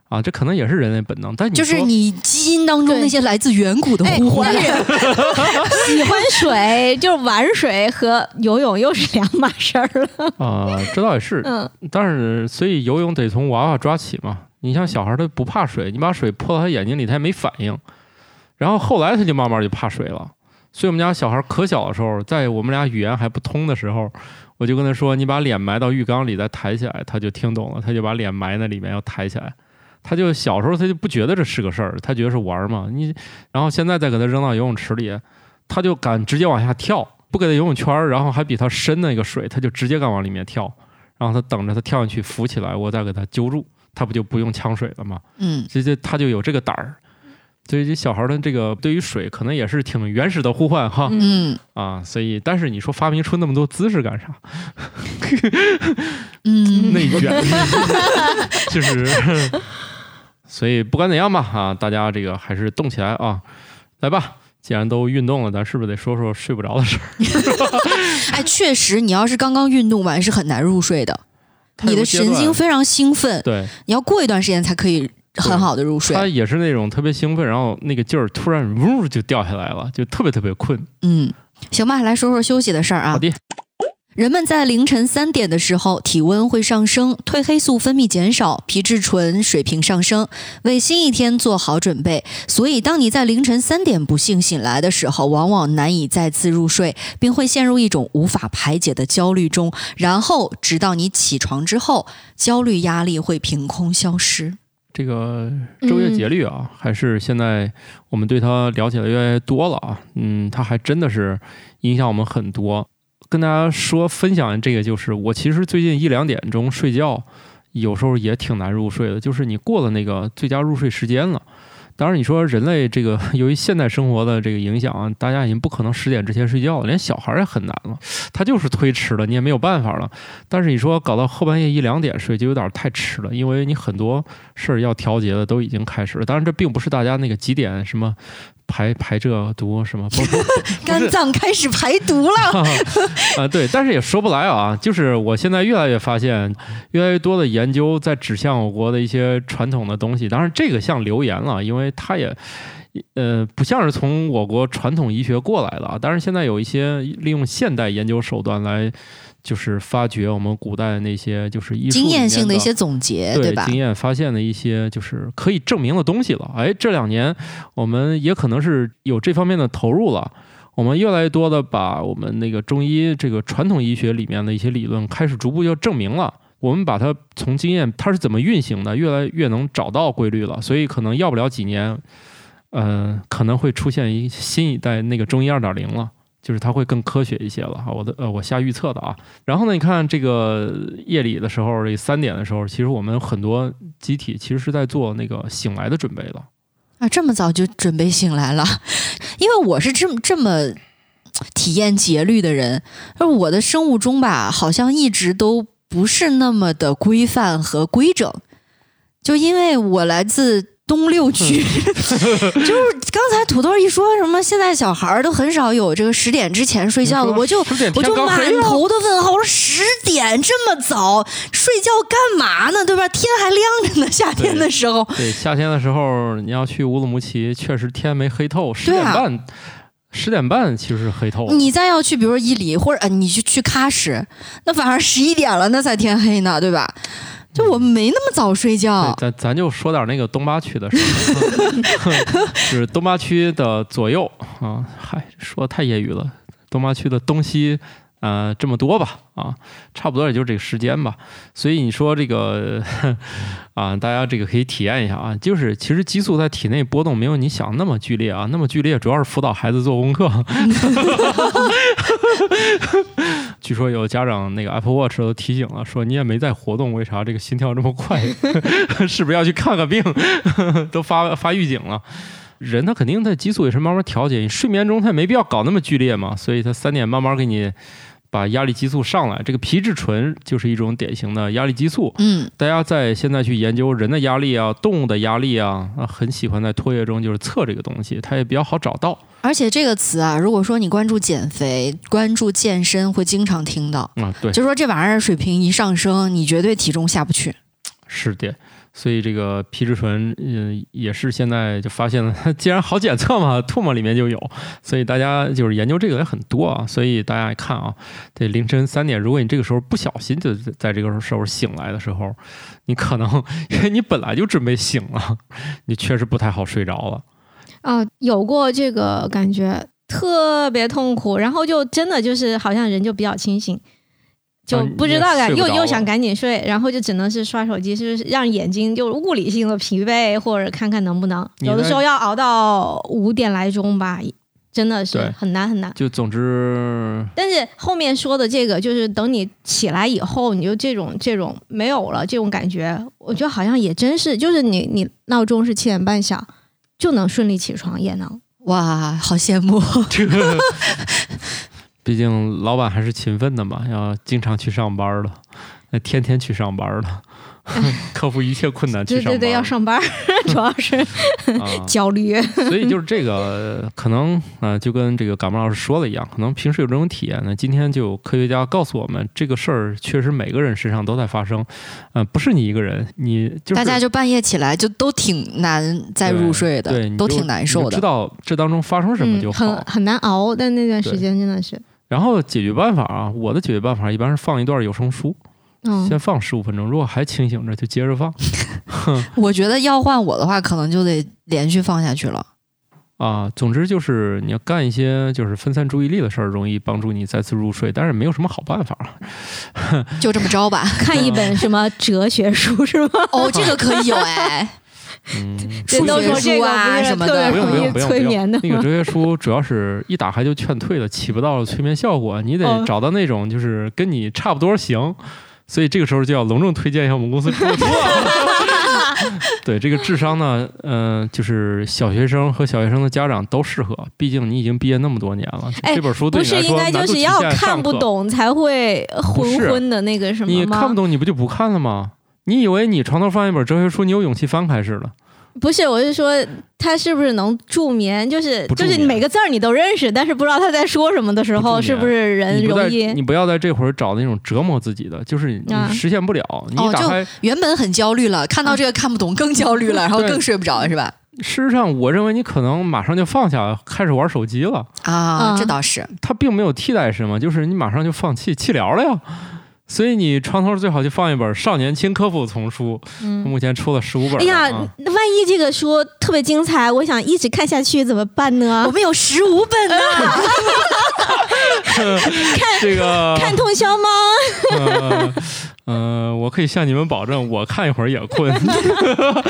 啊，这可能也是人类本能。但你就是你基因当中那些来自远古的哎，呼唤 喜欢水，就是玩水和游泳又是两码事儿了。啊、这倒也是，嗯，但是所以游泳得从娃娃抓起嘛。你像小孩他不怕水，你把水泼到他眼睛里，他也没反应。然后后来他就慢慢就怕水了。所以我们家小孩可小的时候，在我们俩语言还不通的时候，我就跟他说：“你把脸埋到浴缸里再抬起来。”他就听懂了，他就把脸埋在里面要抬起来。他就小时候他就不觉得这是个事儿，他觉得是玩儿嘛。你然后现在再给他扔到游泳池里，他就敢直接往下跳，不给他游泳圈儿，然后还比他深那个水，他就直接敢往里面跳。然后他等着他跳进去浮起来，我再给他揪住，他不就不用呛水了吗？嗯，这这他就有这个胆儿。所以这小孩的这个对于水可能也是挺原始的呼唤哈、嗯嗯啊，所以但是你说发明出那么多姿势干啥？嗯，内卷，就是，所以不管怎样吧啊，大家这个还是动起来啊，来吧。既然都运动了，咱是不是得说说睡不着的事儿？哎，确实，你要是刚刚运动完是很难入睡的，你的神经非常兴奋，对，你要过一段时间才可以很好的入睡。他也是那种特别兴奋，然后那个劲儿突然呜就掉下来了，就特别特别困。嗯，行吧，来说说休息的事儿啊。好的，人们在凌晨三点的时候，体温会上升，褪黑素分泌减少，皮质醇水平上升，为新一天做好准备。所以，当你在凌晨三点不幸醒来的时候，往往难以再次入睡，并会陷入一种无法排解的焦虑中。然后，直到你起床之后，焦虑压力会凭空消失。这个昼夜节律啊，还是现在我们对它了解的越来越多了啊。嗯，它还真的是影响我们很多。跟大家说分享这个，就是我其实最近一两点钟睡觉，有时候也挺难入睡的，就是你过了那个最佳入睡时间了。当然，你说人类这个 由于现代生活的这个影响啊，大家已经不可能十点之前睡觉了，连小孩儿也很难了，他就是推迟了，你也没有办法了。但是你说搞到后半夜一两点睡，就有点太迟了，因为你很多事儿要调节的都已经开始了。当然，这并不是大家那个几点什么排排这毒什么，不不 肝脏开始排毒了。啊，对，但是也说不来啊。就是我现在越来越发现，越来越多的研究在指向我国的一些传统的东西。当然，这个像流言了，因为它也。呃，不像是从我国传统医学过来的啊，但是现在有一些利用现代研究手段来，就是发掘我们古代那些就是经验性的的一些总结，吧对经？验发现的一些就是可以证明的东西了。哎，这两年我们也可能是有这方面的投入了。我们越来越多的把我们那个中医这个传统医学里面的一些理论开始逐步要证明了。我们把它从经验它是怎么运行的，越来越能找到规律了。所以可能要不了几年，呃，可能会出现一新一代那个中医二点零了。就是它会更科学一些了哈，我的呃我瞎预测的啊。然后呢，你看这个夜里的时候，这三点的时候，其实我们很多机体其实是在做那个醒来的准备了。啊，这么早就准备醒来了，因为我是这么这么体验节律的人，而我的生物钟吧，好像一直都不是那么的规范和规整，就因为我来自。东六区，就是刚才土豆一说什么，现在小孩儿都很少有这个十点之前睡觉的，我就我就满头的问号，我说十点这么早睡觉干嘛呢？对吧？天还亮着呢，夏天的时候。对，夏天的时候你要去乌鲁木齐，确实天没黑透，十点半，十点半其实是黑透了。你再要去，比如说伊犁，或者呃，你去去喀什，那反而十一点了，那才天黑呢，对吧？就我没那么早睡觉，，咱咱就说点那个东八区的事儿，就是东八区的左右啊，嗨，说得太业余了。东八区的东西，呃，这么多吧，啊，差不多也就这个时间吧。所以你说这个啊，大家这个可以体验一下啊，就是其实激素在体内波动没有你想那么剧烈啊，那么剧烈主要是辅导孩子做功课。据说有家长那个 Apple Watch 都提醒了，说你也没在活动，为啥这个心跳这么快？是不是要去看个病？都发发预警了人他肯定他激素也是慢慢调节，你睡眠中他也没必要搞那么剧烈嘛，所以他三点慢慢给你把压力激素上来。这个皮质醇就是一种典型的压力激素。嗯，大家在现在去研究人的压力啊、动物的压力啊，啊，很喜欢在唾液中就是测这个东西，它也比较好找到而且这个词啊，如果说你关注减肥、关注健身，会经常听到，啊。对，就说这玩意儿水平一上升，你绝对体重下不去。是的。所以这个皮质醇，嗯，也是现在就发现了，既然好检测嘛，唾沫里面就有，所以大家就是研究这个也很多啊。所以大家看啊，这凌晨三点，如果你这个时候不小心就在这个时候醒来的时候，你可能因为你本来就准备醒了，你确实不太好睡着了。啊，有过这个感觉，特别痛苦，然后就真的就是好像人就比较清醒，就啊不知道感，你也睡不着了又又想赶紧睡，然后就只能是刷手机，是不是让眼睛就物理性的疲惫，或者看看能不能，有的时候要熬到五点来钟吧，真的是很难很难。就总之，但是后面说的这个，就是等你起来以后，你就这种这种没有了这种感觉，我觉得好像也真是，就是你你闹钟是七点半响，就能顺利起床，也能。哇，好羡慕！这个，毕竟老板还是勤奋的嘛，要经常去上班的，那天天去上班的，克服一切困难去上班。对对对，要上班，主要是啊，焦虑。所以就是这个，可能啊、呃就跟这个感冒老师说的一样，可能平时有这种体验呢。今天就有科学家告诉我们，这个事儿确实每个人身上都在发生，嗯、不是你一个人，你就是大家就半夜起来就都挺难再入睡的，都挺难受的。知道这当中发生什么就嗯，好。很很难熬，但那段时间真的是，然后解决办法啊，我的解决办法一般是放一段有声书，嗯，先放十五分钟，如果还清醒着就接着放 我觉得要换我的话，可能就得连续放下去了。啊。总之就是你要干一些就是分散注意力的事儿，容易帮助你再次入睡，但是没有什么好办法。就这么着吧。看一本什么哲学书是吗？哦，这个可以有哎，嗯，这都说这个什么的特别不用不容易用不用，催眠的那个哲学书主要是一打开就劝退了，起不到催眠效果。你得哦找到那种就是跟你差不多行，所以这个时候就要隆重推荐一下我们公司。对这个智商呢，嗯、就是小学生和小学生的家长都适合，毕竟你已经毕业那么多年了。哎这本书对不是你来说应该就是要看，不懂才会不是昏昏的那个什么吗？你看不懂你不就不看了吗？你以为你床头放一本哲学书，你有勇气翻开似的？不是，我是说他是不是能助眠？就是就是每个字儿你都认识，但是不知道他在说什么的时候，不是不是人容易你不要在这会儿找那种折磨自己的，就是你啊实现不了。你哦就一打开，原本很焦虑了，看到这个看不懂更焦虑了，然后更睡不着，是吧？事实上，我认为你可能马上就放下，开始玩手机了。啊，嗯这倒是。它并没有替代什么，就是你马上就放弃弃疗了呀。所以你床头最好就放一本少年轻科普丛书，嗯。目前出了十五本哎呀，啊。万一这个书特别精彩，我想一直看下去怎么办呢 我？们有十五本呢，看 这个看通宵吗？呃，呃，我可以向你们保证，我看一会儿也困。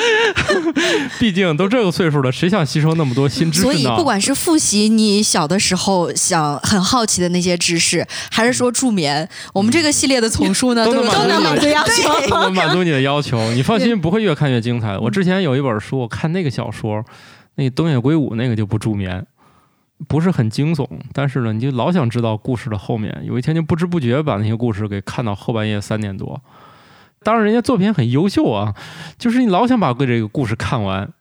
毕竟都这个岁数了，谁想吸收那么多新知识呢？所以不管是复习你小的时候想很好奇的那些知识，还是说助眠，我们这个系列的丛书呢，都能满足你都能满足要求。都能满足你的要求。你放心，不会越看越精彩。我之前有一本书，我看那个小说，那个东野圭吾那个就不助眠，不是很惊悚，但是呢，你就老想知道故事的后面。有一天就不知不觉把那些故事给看到后半夜三点多。当然，人家作品很优秀啊，就是你老想把这个故事看完。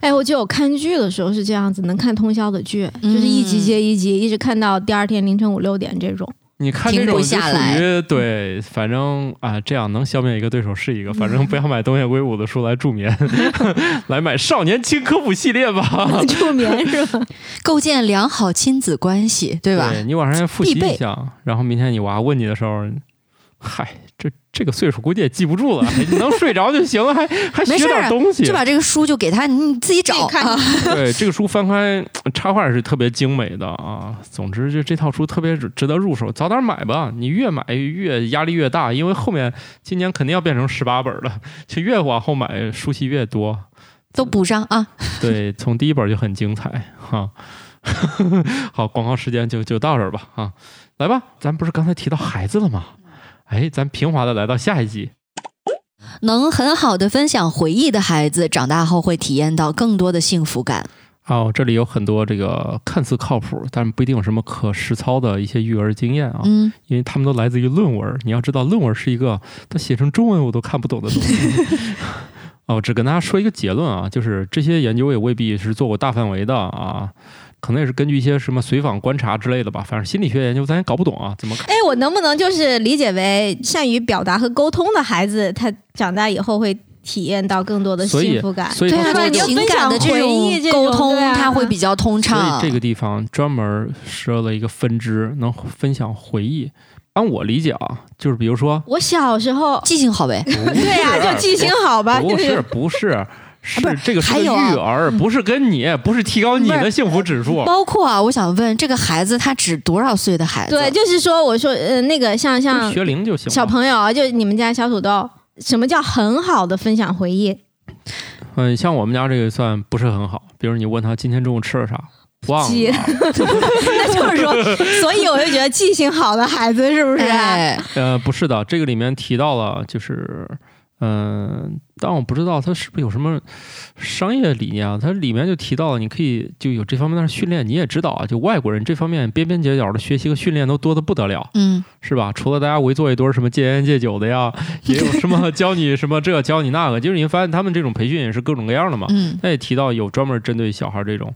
哎，我记得我看剧的时候是这样子，能看通宵的剧，就是一集接一集，一直看到第二天凌晨五六点这种。你看这种就属下来于对，反正啊，这样能消灭一个对手是一个，反正不要买东野圭吾的书来助眠，来买少年轻科普系列吧。助眠 是吧？构建良好亲子关系，对吧？你晚上要复习一下，然后明天你娃问你的时候，嗨，这这个岁数估计也记不住了，你能睡着就行了，还还学点东西就。把这个书就给他，你自己找看啊。对，这个书翻开插画也是特别精美的啊。总之，就这套书特别值值得入手，早点买吧。你越买越压力越大，因为后面今年肯定要变成十八本了，就越往后买书系越多。都补上啊！对，从第一本就很精彩哈。好，广告时间就就到这儿吧啊，来吧，咱不是刚才提到孩子了吗？哎，咱平滑的来到下一集。能很好的分享回忆的孩子，长大后会体验到更多的幸福感。哦，这里有很多这个看似靠谱，但不一定有什么可实操的一些育儿经验啊，嗯，因为他们都来自于论文。你要知道，论文是一个它写成中文我都看不懂的东西。哦，只跟大家说一个结论啊，就是这些研究也未必是做过大范围的啊，可能也是根据一些什么随访观察之类的吧。反正心理学研究咱也搞不懂啊，怎么哎，我能不能就是理解为善于表达和沟通的孩子，他长大以后会体验到更多的幸福感？所以所以，情感的这种种沟通对，啊它会比较通畅所以畅。这个地方专门设了一个分支，能分享回忆。按我理解啊，就是比如说，我小时候，记性好呗，对呀、就记性好吧，不就是是不是是不是这个是育儿，不是跟你，不是提高你的幸福指数。包括啊，我想问这个孩子他指多少岁的孩子？对，就是说，我说，呃，那个像像学龄就行。小朋友啊，就你们家小土豆，什么叫很好的分享回忆？嗯，像我们家这个算不是很好。比如你问他今天中午吃了啥，忘记了。那就是说，所以我就觉得记性好的孩子是不是？哎，呃，不是的，这个里面提到了，就是，嗯、但我不知道他是不是有什么商业理念啊？他里面就提到了，你可以就有这方面的训练。你也知道啊，就外国人这方面边边角角的学习和训练都多的不得了，嗯，是吧？除了大家围坐一堆儿什么戒烟戒酒的呀，也有什么教你什么这教你那个，就是你发现他们这种培训也是各种各样的嘛。嗯，他也提到有专门针对小孩这种，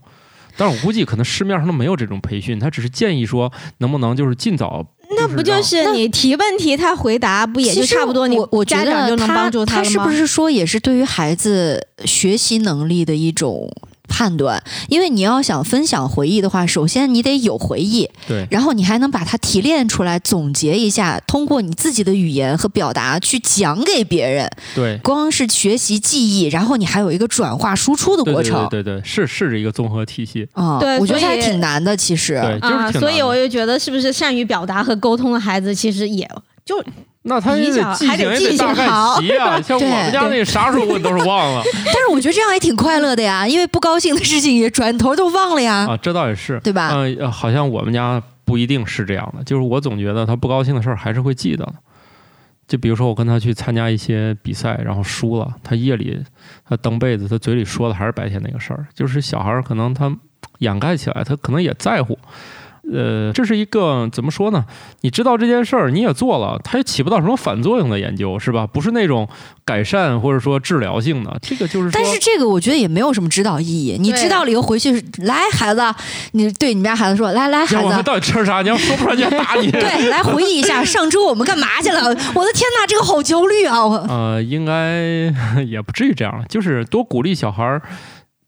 但是我估计可能市面上都没有这种培训，他只是建议说能不能就是尽早。那不就是你提问题，他回答不也就差不多？你我我觉家长得就能帮助他了吗？是不是说也是对于孩子学习能力的一种判断？因为你要想分享回忆的话，首先你得有回忆，对然后你还能把它提炼出来，总结一下，通过你自己的语言和表达去讲给别人。对光是学习记忆，然后你还有一个转化输出的过程。对对对，是是一个综合体系。啊，对我觉得还挺难的，其实。对，就是啊，所以我就觉得，是不是善于表达和沟通的孩子，其实也就那他也得记性也还得大概好齐啊，像我们家那啥时候问都是忘了 但是我觉得这样也挺快乐的呀，因为不高兴的事情也转头都忘了呀，啊，这倒也是，对吧？嗯、呃好像我们家不一定是这样的，就是我总觉得他不高兴的事儿还是会记得的。就比如说我跟他去参加一些比赛，然后输了，他夜里他蹬被子，他嘴里说的还是白天那个事儿。就是小孩儿可能他掩盖起来，他可能也在乎。呃，这是一个怎么说呢？你知道这件事儿，你也做了，它也起不到什么反作用的研究，是吧？不是那种改善或者说治疗性的。这个就是，但是这个我觉得也没有什么指导意义。你知道了以后回去，来孩子，你对你们家孩子说，来来要我们孩子。到底吃啥？你要说不出来就打你。对，来回忆一下上周我们干嘛去了？我的天哪，这个好焦虑啊！我呃，应该 也不至于这样，就是多鼓励小孩儿。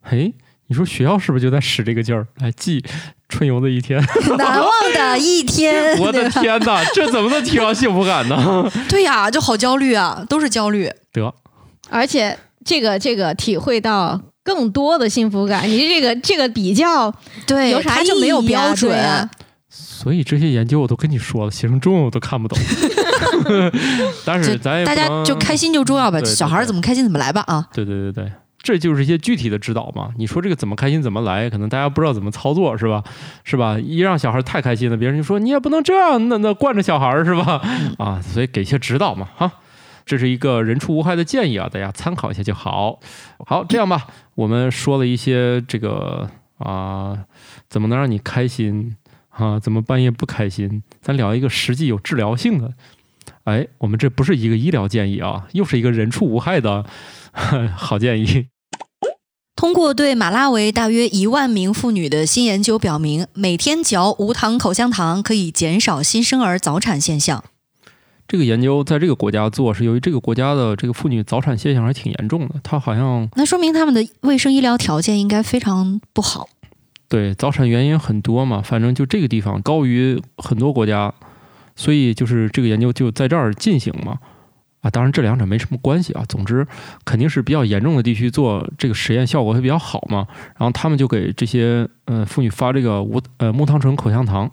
哎，你说学校是不是就在使这个劲儿来记春游的一天？难忘的一天。我的天哪，这怎么能提高幸福感呢？对呀，就好焦虑啊，都是焦虑。得，而且这个这个体会到更多的幸福感，你这个这个比较对，有啥他就没有意义啊标准。啊所以这些研究我都跟你说了，写成中文我都看不懂。但是咱也大家就开心就重要呗，对对小孩儿怎么开心怎么来吧啊。对对对对，这就是一些具体的指导嘛。你说这个怎么开心怎么来，可能大家不知道怎么操作，是吧？是吧？一让小孩太开心了，别人就说你也不能这样，那那惯着小孩儿是吧？啊，所以给一些指导嘛，哈。这是一个人畜无害的建议啊，大家参考一下就好。好，这样吧，我们说了一些这个啊，怎么能让你开心啊？怎么半夜不开心？咱聊一个实际有治疗性的。哎，我们这不是一个医疗建议啊，又是一个人畜无害的 好建议。通过对马拉维大约一万名妇女的新研究表明，每天嚼无糖口香糖可以减少新生儿早产现象。这个研究在这个国家做，是由于这个国家的这个妇女早产现象还挺严重的，它好像那说明他们的卫生医疗条件应该非常不好。对早产原因很多嘛，反正就这个地方高于很多国家，所以就是这个研究就在这儿进行嘛。啊，当然这两者没什么关系啊。总之，肯定是比较严重的地区做这个实验效果会比较好嘛。然后他们就给这些呃妇女发这个无呃木糖醇口香糖，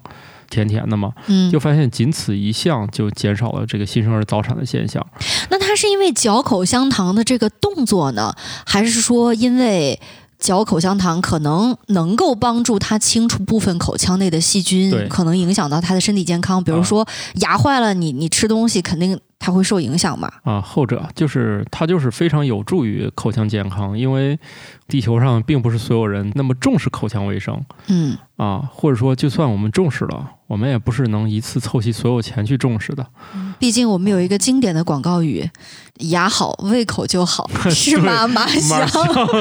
甜甜的嘛，嗯就，发现仅此一项就减少了这个新生儿早产的现象。那他是因为嚼口香糖的这个动作呢，还是说因为嚼口香糖可能能够帮助他清除部分口腔内的细菌，可能影响到他的身体健康？比如说牙坏了，你你吃东西肯定它会受影响嘛？啊，后者就是它就是非常有助于口腔健康，因为地球上并不是所有人那么重视口腔卫生嗯，啊，或者说，就算我们重视了，我们也不是能一次凑齐所有钱去重视的。毕竟我们有一个经典的广告语：“牙好，胃口就好，是吗？”马马香。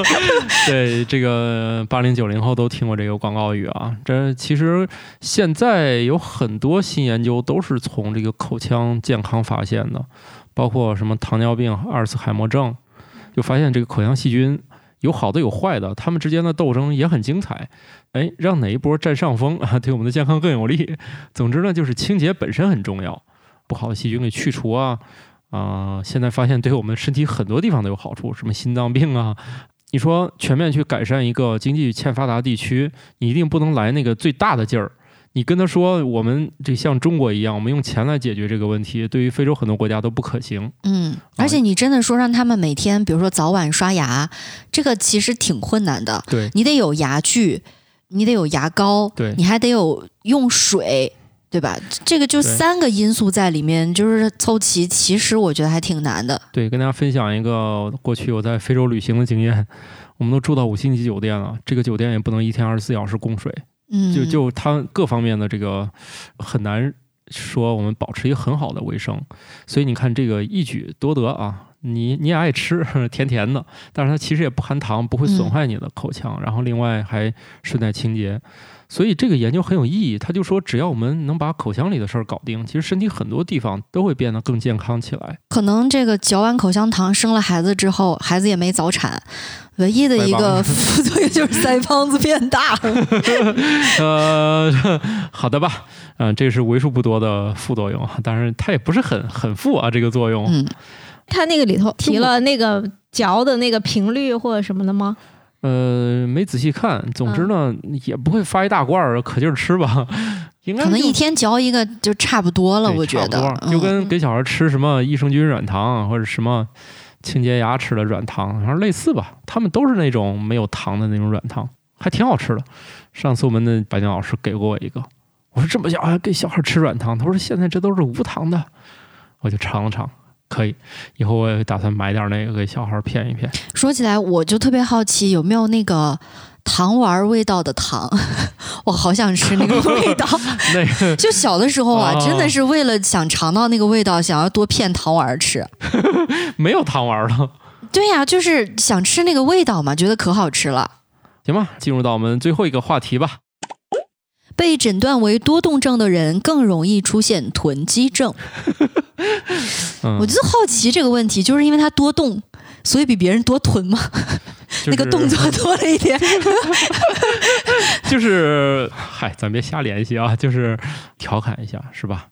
对，这个八零九零后都听过这个广告语啊。这其实现在有很多新研究都是从这个口腔健康发现的，包括什么糖尿病、阿尔茨海默症，就发现这个口腔细菌有好的有坏的，它们之间的斗争也很精彩。哎，让哪一波占上风啊，对我们的健康更有利。总之呢，就是清洁本身很重要，不好的细菌给去除啊。啊、现在发现对我们身体很多地方都有好处，什么心脏病啊，你说全面去改善一个经济欠发达地区，你一定不能来那个最大的劲儿。你跟他说，我们这像中国一样，我们用钱来解决这个问题，对于非洲很多国家都不可行。嗯，而且你真的说让他们每天，比如说早晚刷牙，这个其实挺困难的。对你得有牙具，你得有牙膏，对你还得有用水，对吧？这个就三个因素在里面，就是凑齐，其实我觉得还挺难的。对，跟大家分享一个过去我在非洲旅行的经验。我们都住到五星级酒店了，这个酒店也不能一天二十四小时供水，嗯，就就它各方面的这个很难说我们保持一个很好的卫生，所以你看这个一举多得啊，你你也爱吃甜甜的，但是它其实也不含糖，不会损坏你的口腔，然后另外还顺带清洁，所以这个研究很有意义。他就说，只要我们能把口腔里的事儿搞定，其实身体很多地方都会变得更健康起来。可能这个嚼完口香糖生了孩子之后，孩子也没早产，唯一的一个副作用就是腮帮子变大。呃，好的吧，嗯、这是为数不多的副作用，但是它也不是很很负啊，这个作用。嗯，他那个里头提了那个嚼的那个频率或者什么的吗？呃，没仔细看，总之呢，也不会发一大罐儿，可劲儿吃吧。应该可能一天嚼一个就差不多了，我觉得就嗯跟给小孩吃什么益生菌软糖啊或者什么清洁牙齿的软糖，反正类似吧。他们都是那种没有糖的那种软糖，还挺好吃的。上次我们的白金老师给过我一个，我说这么小还给小孩吃软糖，他说现在这都是无糖的，我就尝了尝。可以，以后我也打算买点那个给小孩骗一骗。说起来，我就特别好奇有没有那个糖丸儿味道的糖，我好想吃那个味道。那个 就小的时候啊，哦真的是为了想尝到那个味道，想要多骗糖丸儿吃。没有糖丸了。对呀、就是想吃那个味道嘛，觉得可好吃了。行吧，进入到我们最后一个话题吧。被诊断为多动症的人更容易出现囤积症。嗯，我就好奇这个问题，就是因为他多动，所以比别人多囤吗？就是那个动作 多了一点。就是，嗨，咱别瞎联系啊，就是调侃一下，是吧？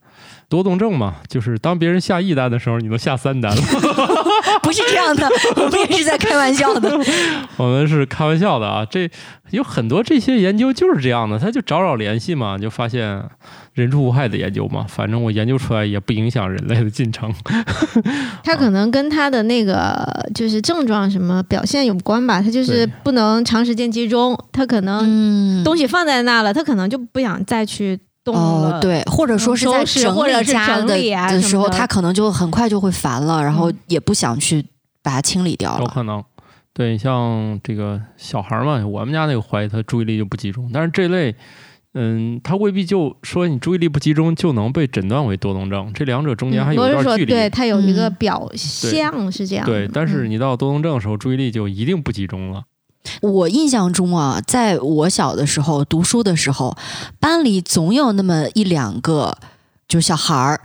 多动症嘛，就是当别人下一单的时候，你都下三单了。不是这样的，我们也是在开玩笑的。我们是开玩笑的啊，这有很多这些研究就是这样的，他就找找联系嘛，就发现人畜无害的研究嘛，反正我研究出来也不影响人类的进程。他可能跟他的那个就是症状什么表现有关吧，他就是不能长时间集中，他可能嗯，东西放在那了，他可能就不想再去动了。哦，对，或者说是在整理家的理啊的时候，他可能就很快就会烦了，然后嗯也不想去把它清理掉了。有可能。对，像这个小孩儿嘛，我们家那个怀疑他注意力就不集中，但是这类，嗯，他未必就说你注意力不集中就能被诊断为多动症，这两者中间还嗯不是有一段距离。说对他有一个嗯表象是这样的。对，但是嗯你到多动症的时候，注意力就一定不集中了。我印象中啊，在我小的时候读书的时候，班里总有那么一两个就小孩儿，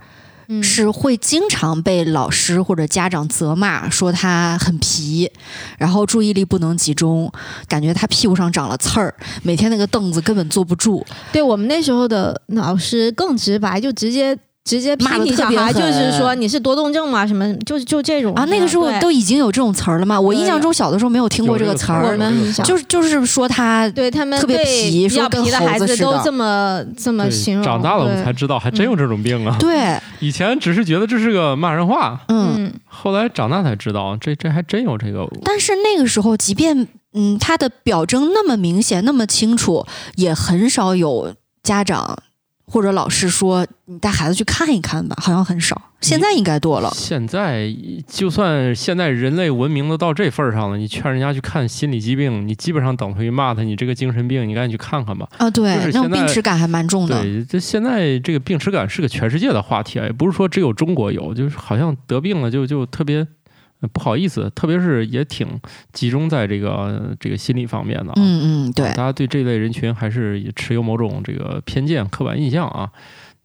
嗯是会经常被老师或者家长责骂，说他很皮，然后注意力不能集中，感觉他屁股上长了刺儿，每天那个凳子根本坐不住。对我们那时候的老师更直白，就直接直接批骂你小孩，特别狠就是说你是多动症嘛，什么就就这种啊，那个时候都已经有这种词儿了嘛？我印象中小的时候没有听过这个词儿我，们就是就是说他对他们特别对皮比较说跟皮的孩子都这么这么形容。长大了我们才知道，还真有这种病啊！对，以前只是觉得这是个骂人话，嗯。嗯，后来长大才知道，这这还真有这个。但是那个时候，即便嗯他的表征那么明显、那么清楚，也很少有家长或者老师说你带孩子去看一看吧，好像很少。现在应该多了。现在就算现在人类文明都到这份儿上了，你劝人家去看心理疾病，你基本上等同于骂他你这个精神病，你赶紧去看看吧。啊，对就是，那种病耻感还蛮重的。对，这现在这个病耻感是个全世界的话题啊，也不是说只有中国有，就是好像得病了就就特别呃不好意思，特别是也挺集中在这个呃这个心理方面的啊。嗯嗯，对大，家对这类人群还是持有某种这个偏见、刻板印象啊。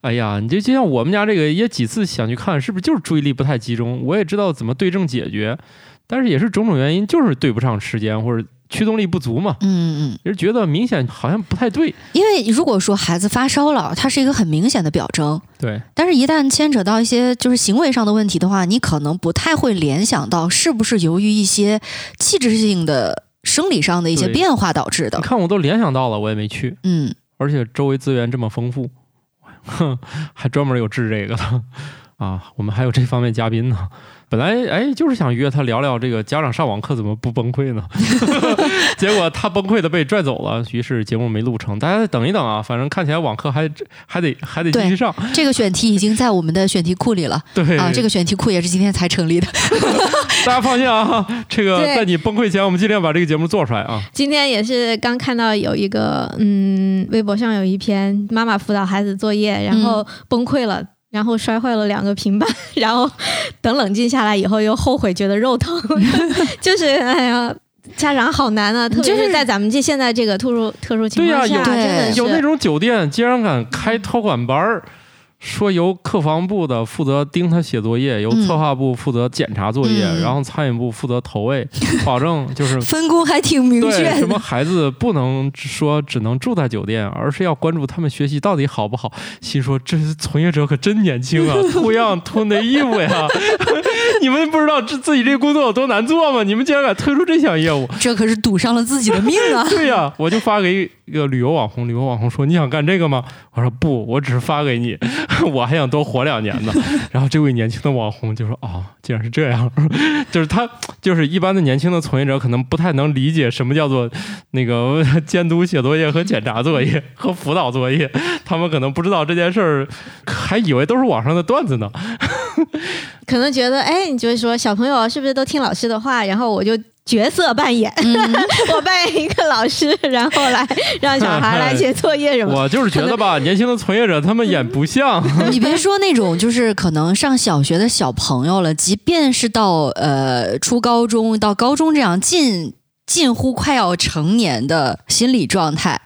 哎呀，你就就像我们家这个，也几次想去看，是不是就是注意力不太集中？我也知道怎么对症解决，但是也是种种原因，就是对不上时间或者驱动力不足嘛，嗯嗯，也是觉得明显好像不太对。因为如果说孩子发烧了，它是一个很明显的表征，对，但是一旦牵扯到一些就是行为上的问题的话，你可能不太会联想到是不是由于一些器质性的生理上的一些变化导致的你。看我都联想到了，我也没去，嗯，而且周围资源这么丰富，哼，还专门有治这个的啊。我们还有这方面嘉宾呢。本来哎，就是想约他聊聊这个家长上网课怎么不崩溃呢？结果他崩溃的被拽走了，于是节目没录成。大家再等一等啊，反正看起来网课还还得还得继续上。这个选题已经在我们的选题库里了对啊，这个选题库也是今天才成立的。大家放心啊，这个在你崩溃前，我们尽量把这个节目做出来啊。今天也是刚看到有一个，嗯，微博上有一篇妈妈辅导孩子作业，然后崩溃了。然后摔坏了两个平板，然后等冷静下来以后又后悔，觉得肉疼，就是哎呀，家长好难啊，特别就是是在咱们这现在这个特殊特殊情况下，有有那种酒店竟然敢开托管班儿，说由客房部的负责盯他写作业，由嗯策划部负责检查作业，嗯然后餐饮部负责投喂，保证就是。分工还挺明对，确什么。孩子不能说只能住在酒店，而是要关注他们学习到底好不好。心说这从业者可真年轻啊，图样图 naive 呀！你们不知道这自己这工作有多难做吗？你们竟然敢推出这项业务？这可是赌上了自己的命啊！对呀、我就发给一个旅游网红，旅游网红说：“你想干这个吗？”我说：“不，我只是发给你，我还想多活两年呢。”然后这位年轻的网红就说：“哦，竟然是这样，就是他，就是一般的年轻的从业者可能不太能理解什么叫做那个监督写作业和检查作业和辅导作业，他们可能不知道这件事儿，还以为都是网上的段子呢。可能觉得，哎，你就是说小朋友是不是都听老师的话？然后我就角色扮演，嗯 我扮演一个老师，然后来让小孩来写作业什么的。我就是觉得吧，年轻的从业者他们演不像。你别说那种就是可能上小学的小朋友了，即便是到呃初高中到高中这样近近乎快要成年的心理状态。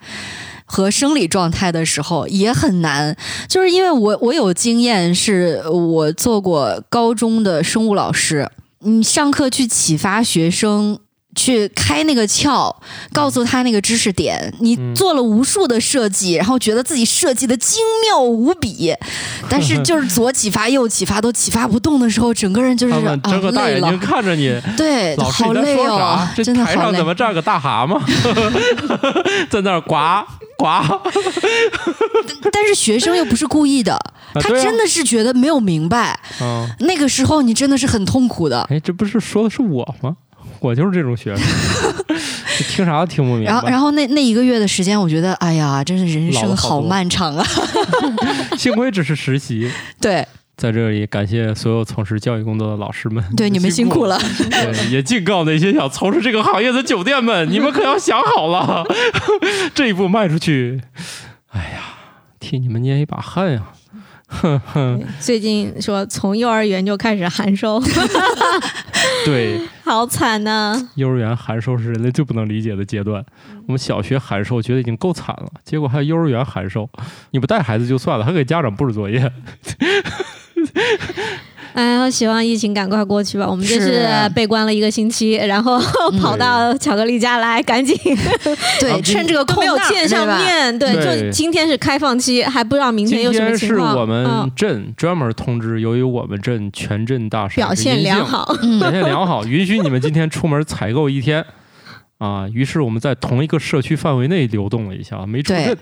和生理状态的时候也很难，就是因为我我有经验，是我做过高中的生物老师，你上课去启发学生。去开那个窍，告诉他那个知识点，你嗯做了无数的设计，然后觉得自己设计的精妙无比，但是就是左启发右启发都启发不动的时候，整个人就是啊睁个大累了，看着你，对，好累哦？，这真的好累台上怎。么站个大蛤蟆，在那儿呱呱？啊，但是学生又不是故意的，他真的是觉得没有明白，嗯，那个时候你真的是很痛苦的。哎，这不是说的是我吗？我就是这种学生，这听啥都听不明白。然后，然后那那一个月的时间，我觉得，哎呀，真是人生好漫长啊！幸亏只是实习，对在这里感谢所有从事教育工作的老师们，对，你们辛苦了。。对，也警告那些想从事这个行业的酒店们，你们可要想好了，这一步迈出去，哎呀，替你们捏一把汗呀！哼哼，最近说从幼儿园就开始函授，对，好惨呐、幼儿园函授是人类最不能理解的阶段。我们小学函授觉得已经够惨了，结果还有幼儿园函授，你不带孩子就算了，还给家长布置作业。哎呀，希望疫情赶快过去吧。我们这是是被关了一个星期，然后跑到巧克力家来，赶紧对，趁这个空没有见上。面。对，对就今天是开放期，还不知道明今天有什么天是情况。我们嗯镇专门通知，由于我们镇全镇大表现良，好，嗯 表现良好，允许你们今天出门采购一天。啊，于是我们在同一个社区范围内流动了一下，没出对镇，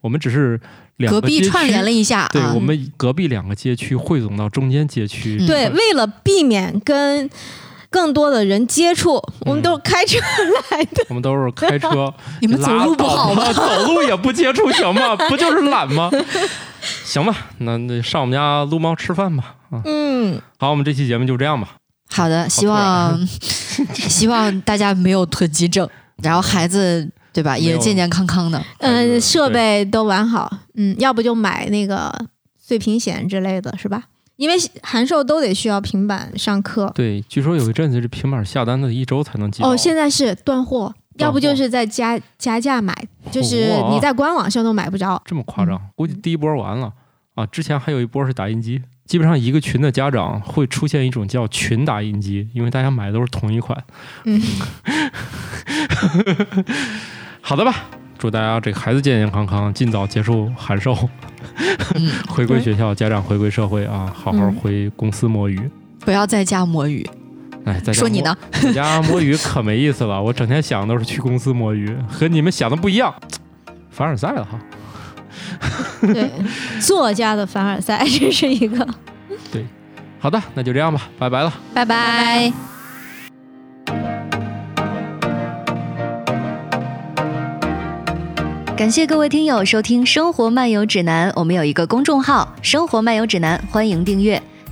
我们只是两隔个街区壁串联了一下啊对我，们隔壁两个街区汇总到中间街区，嗯对，为了避免跟更多的人接触，我们都是开车来的。我们都是开车，你们走路不好走路也不接触行吗？不就是懒吗？行吧，那那上我们家撸猫吃饭吧。啊，嗯，好，我们这期节目就这样吧。好的，希望 希望大家没有囤积症，然后孩子对吧也健健康康的。嗯，设备都完好，嗯，要不就买那个碎屏险之类的，是吧？因为函授都得需要平板上课。对，据说有一阵子这平板下单的一周才能寄。哦，现在是断货，要不就是在加加价买，就是你在官网上都买不着。这么夸张？估计第一波完了啊！之前还有一波是打印机，基本上一个群的家长会出现一种叫群打印机，因为大家买的都是同一款。嗯，好的吧，祝大家这个孩子健健康康，尽早结束函授，嗯，回归学校，家长回归社会啊，好好嗯回公司摸鱼。不要在家摸鱼。哎，在家摸说你呢？在家摸鱼可没意思了，我整天想的都是去公司摸鱼，和你们想的不一样，凡尔赛了哈。对，作家的凡尔赛，这是一个。对好的，那就这样吧，拜拜了。拜拜。感谢各位听友收听《生活漫游指南》，我们有一个公众号《生活漫游指南》，欢迎订阅。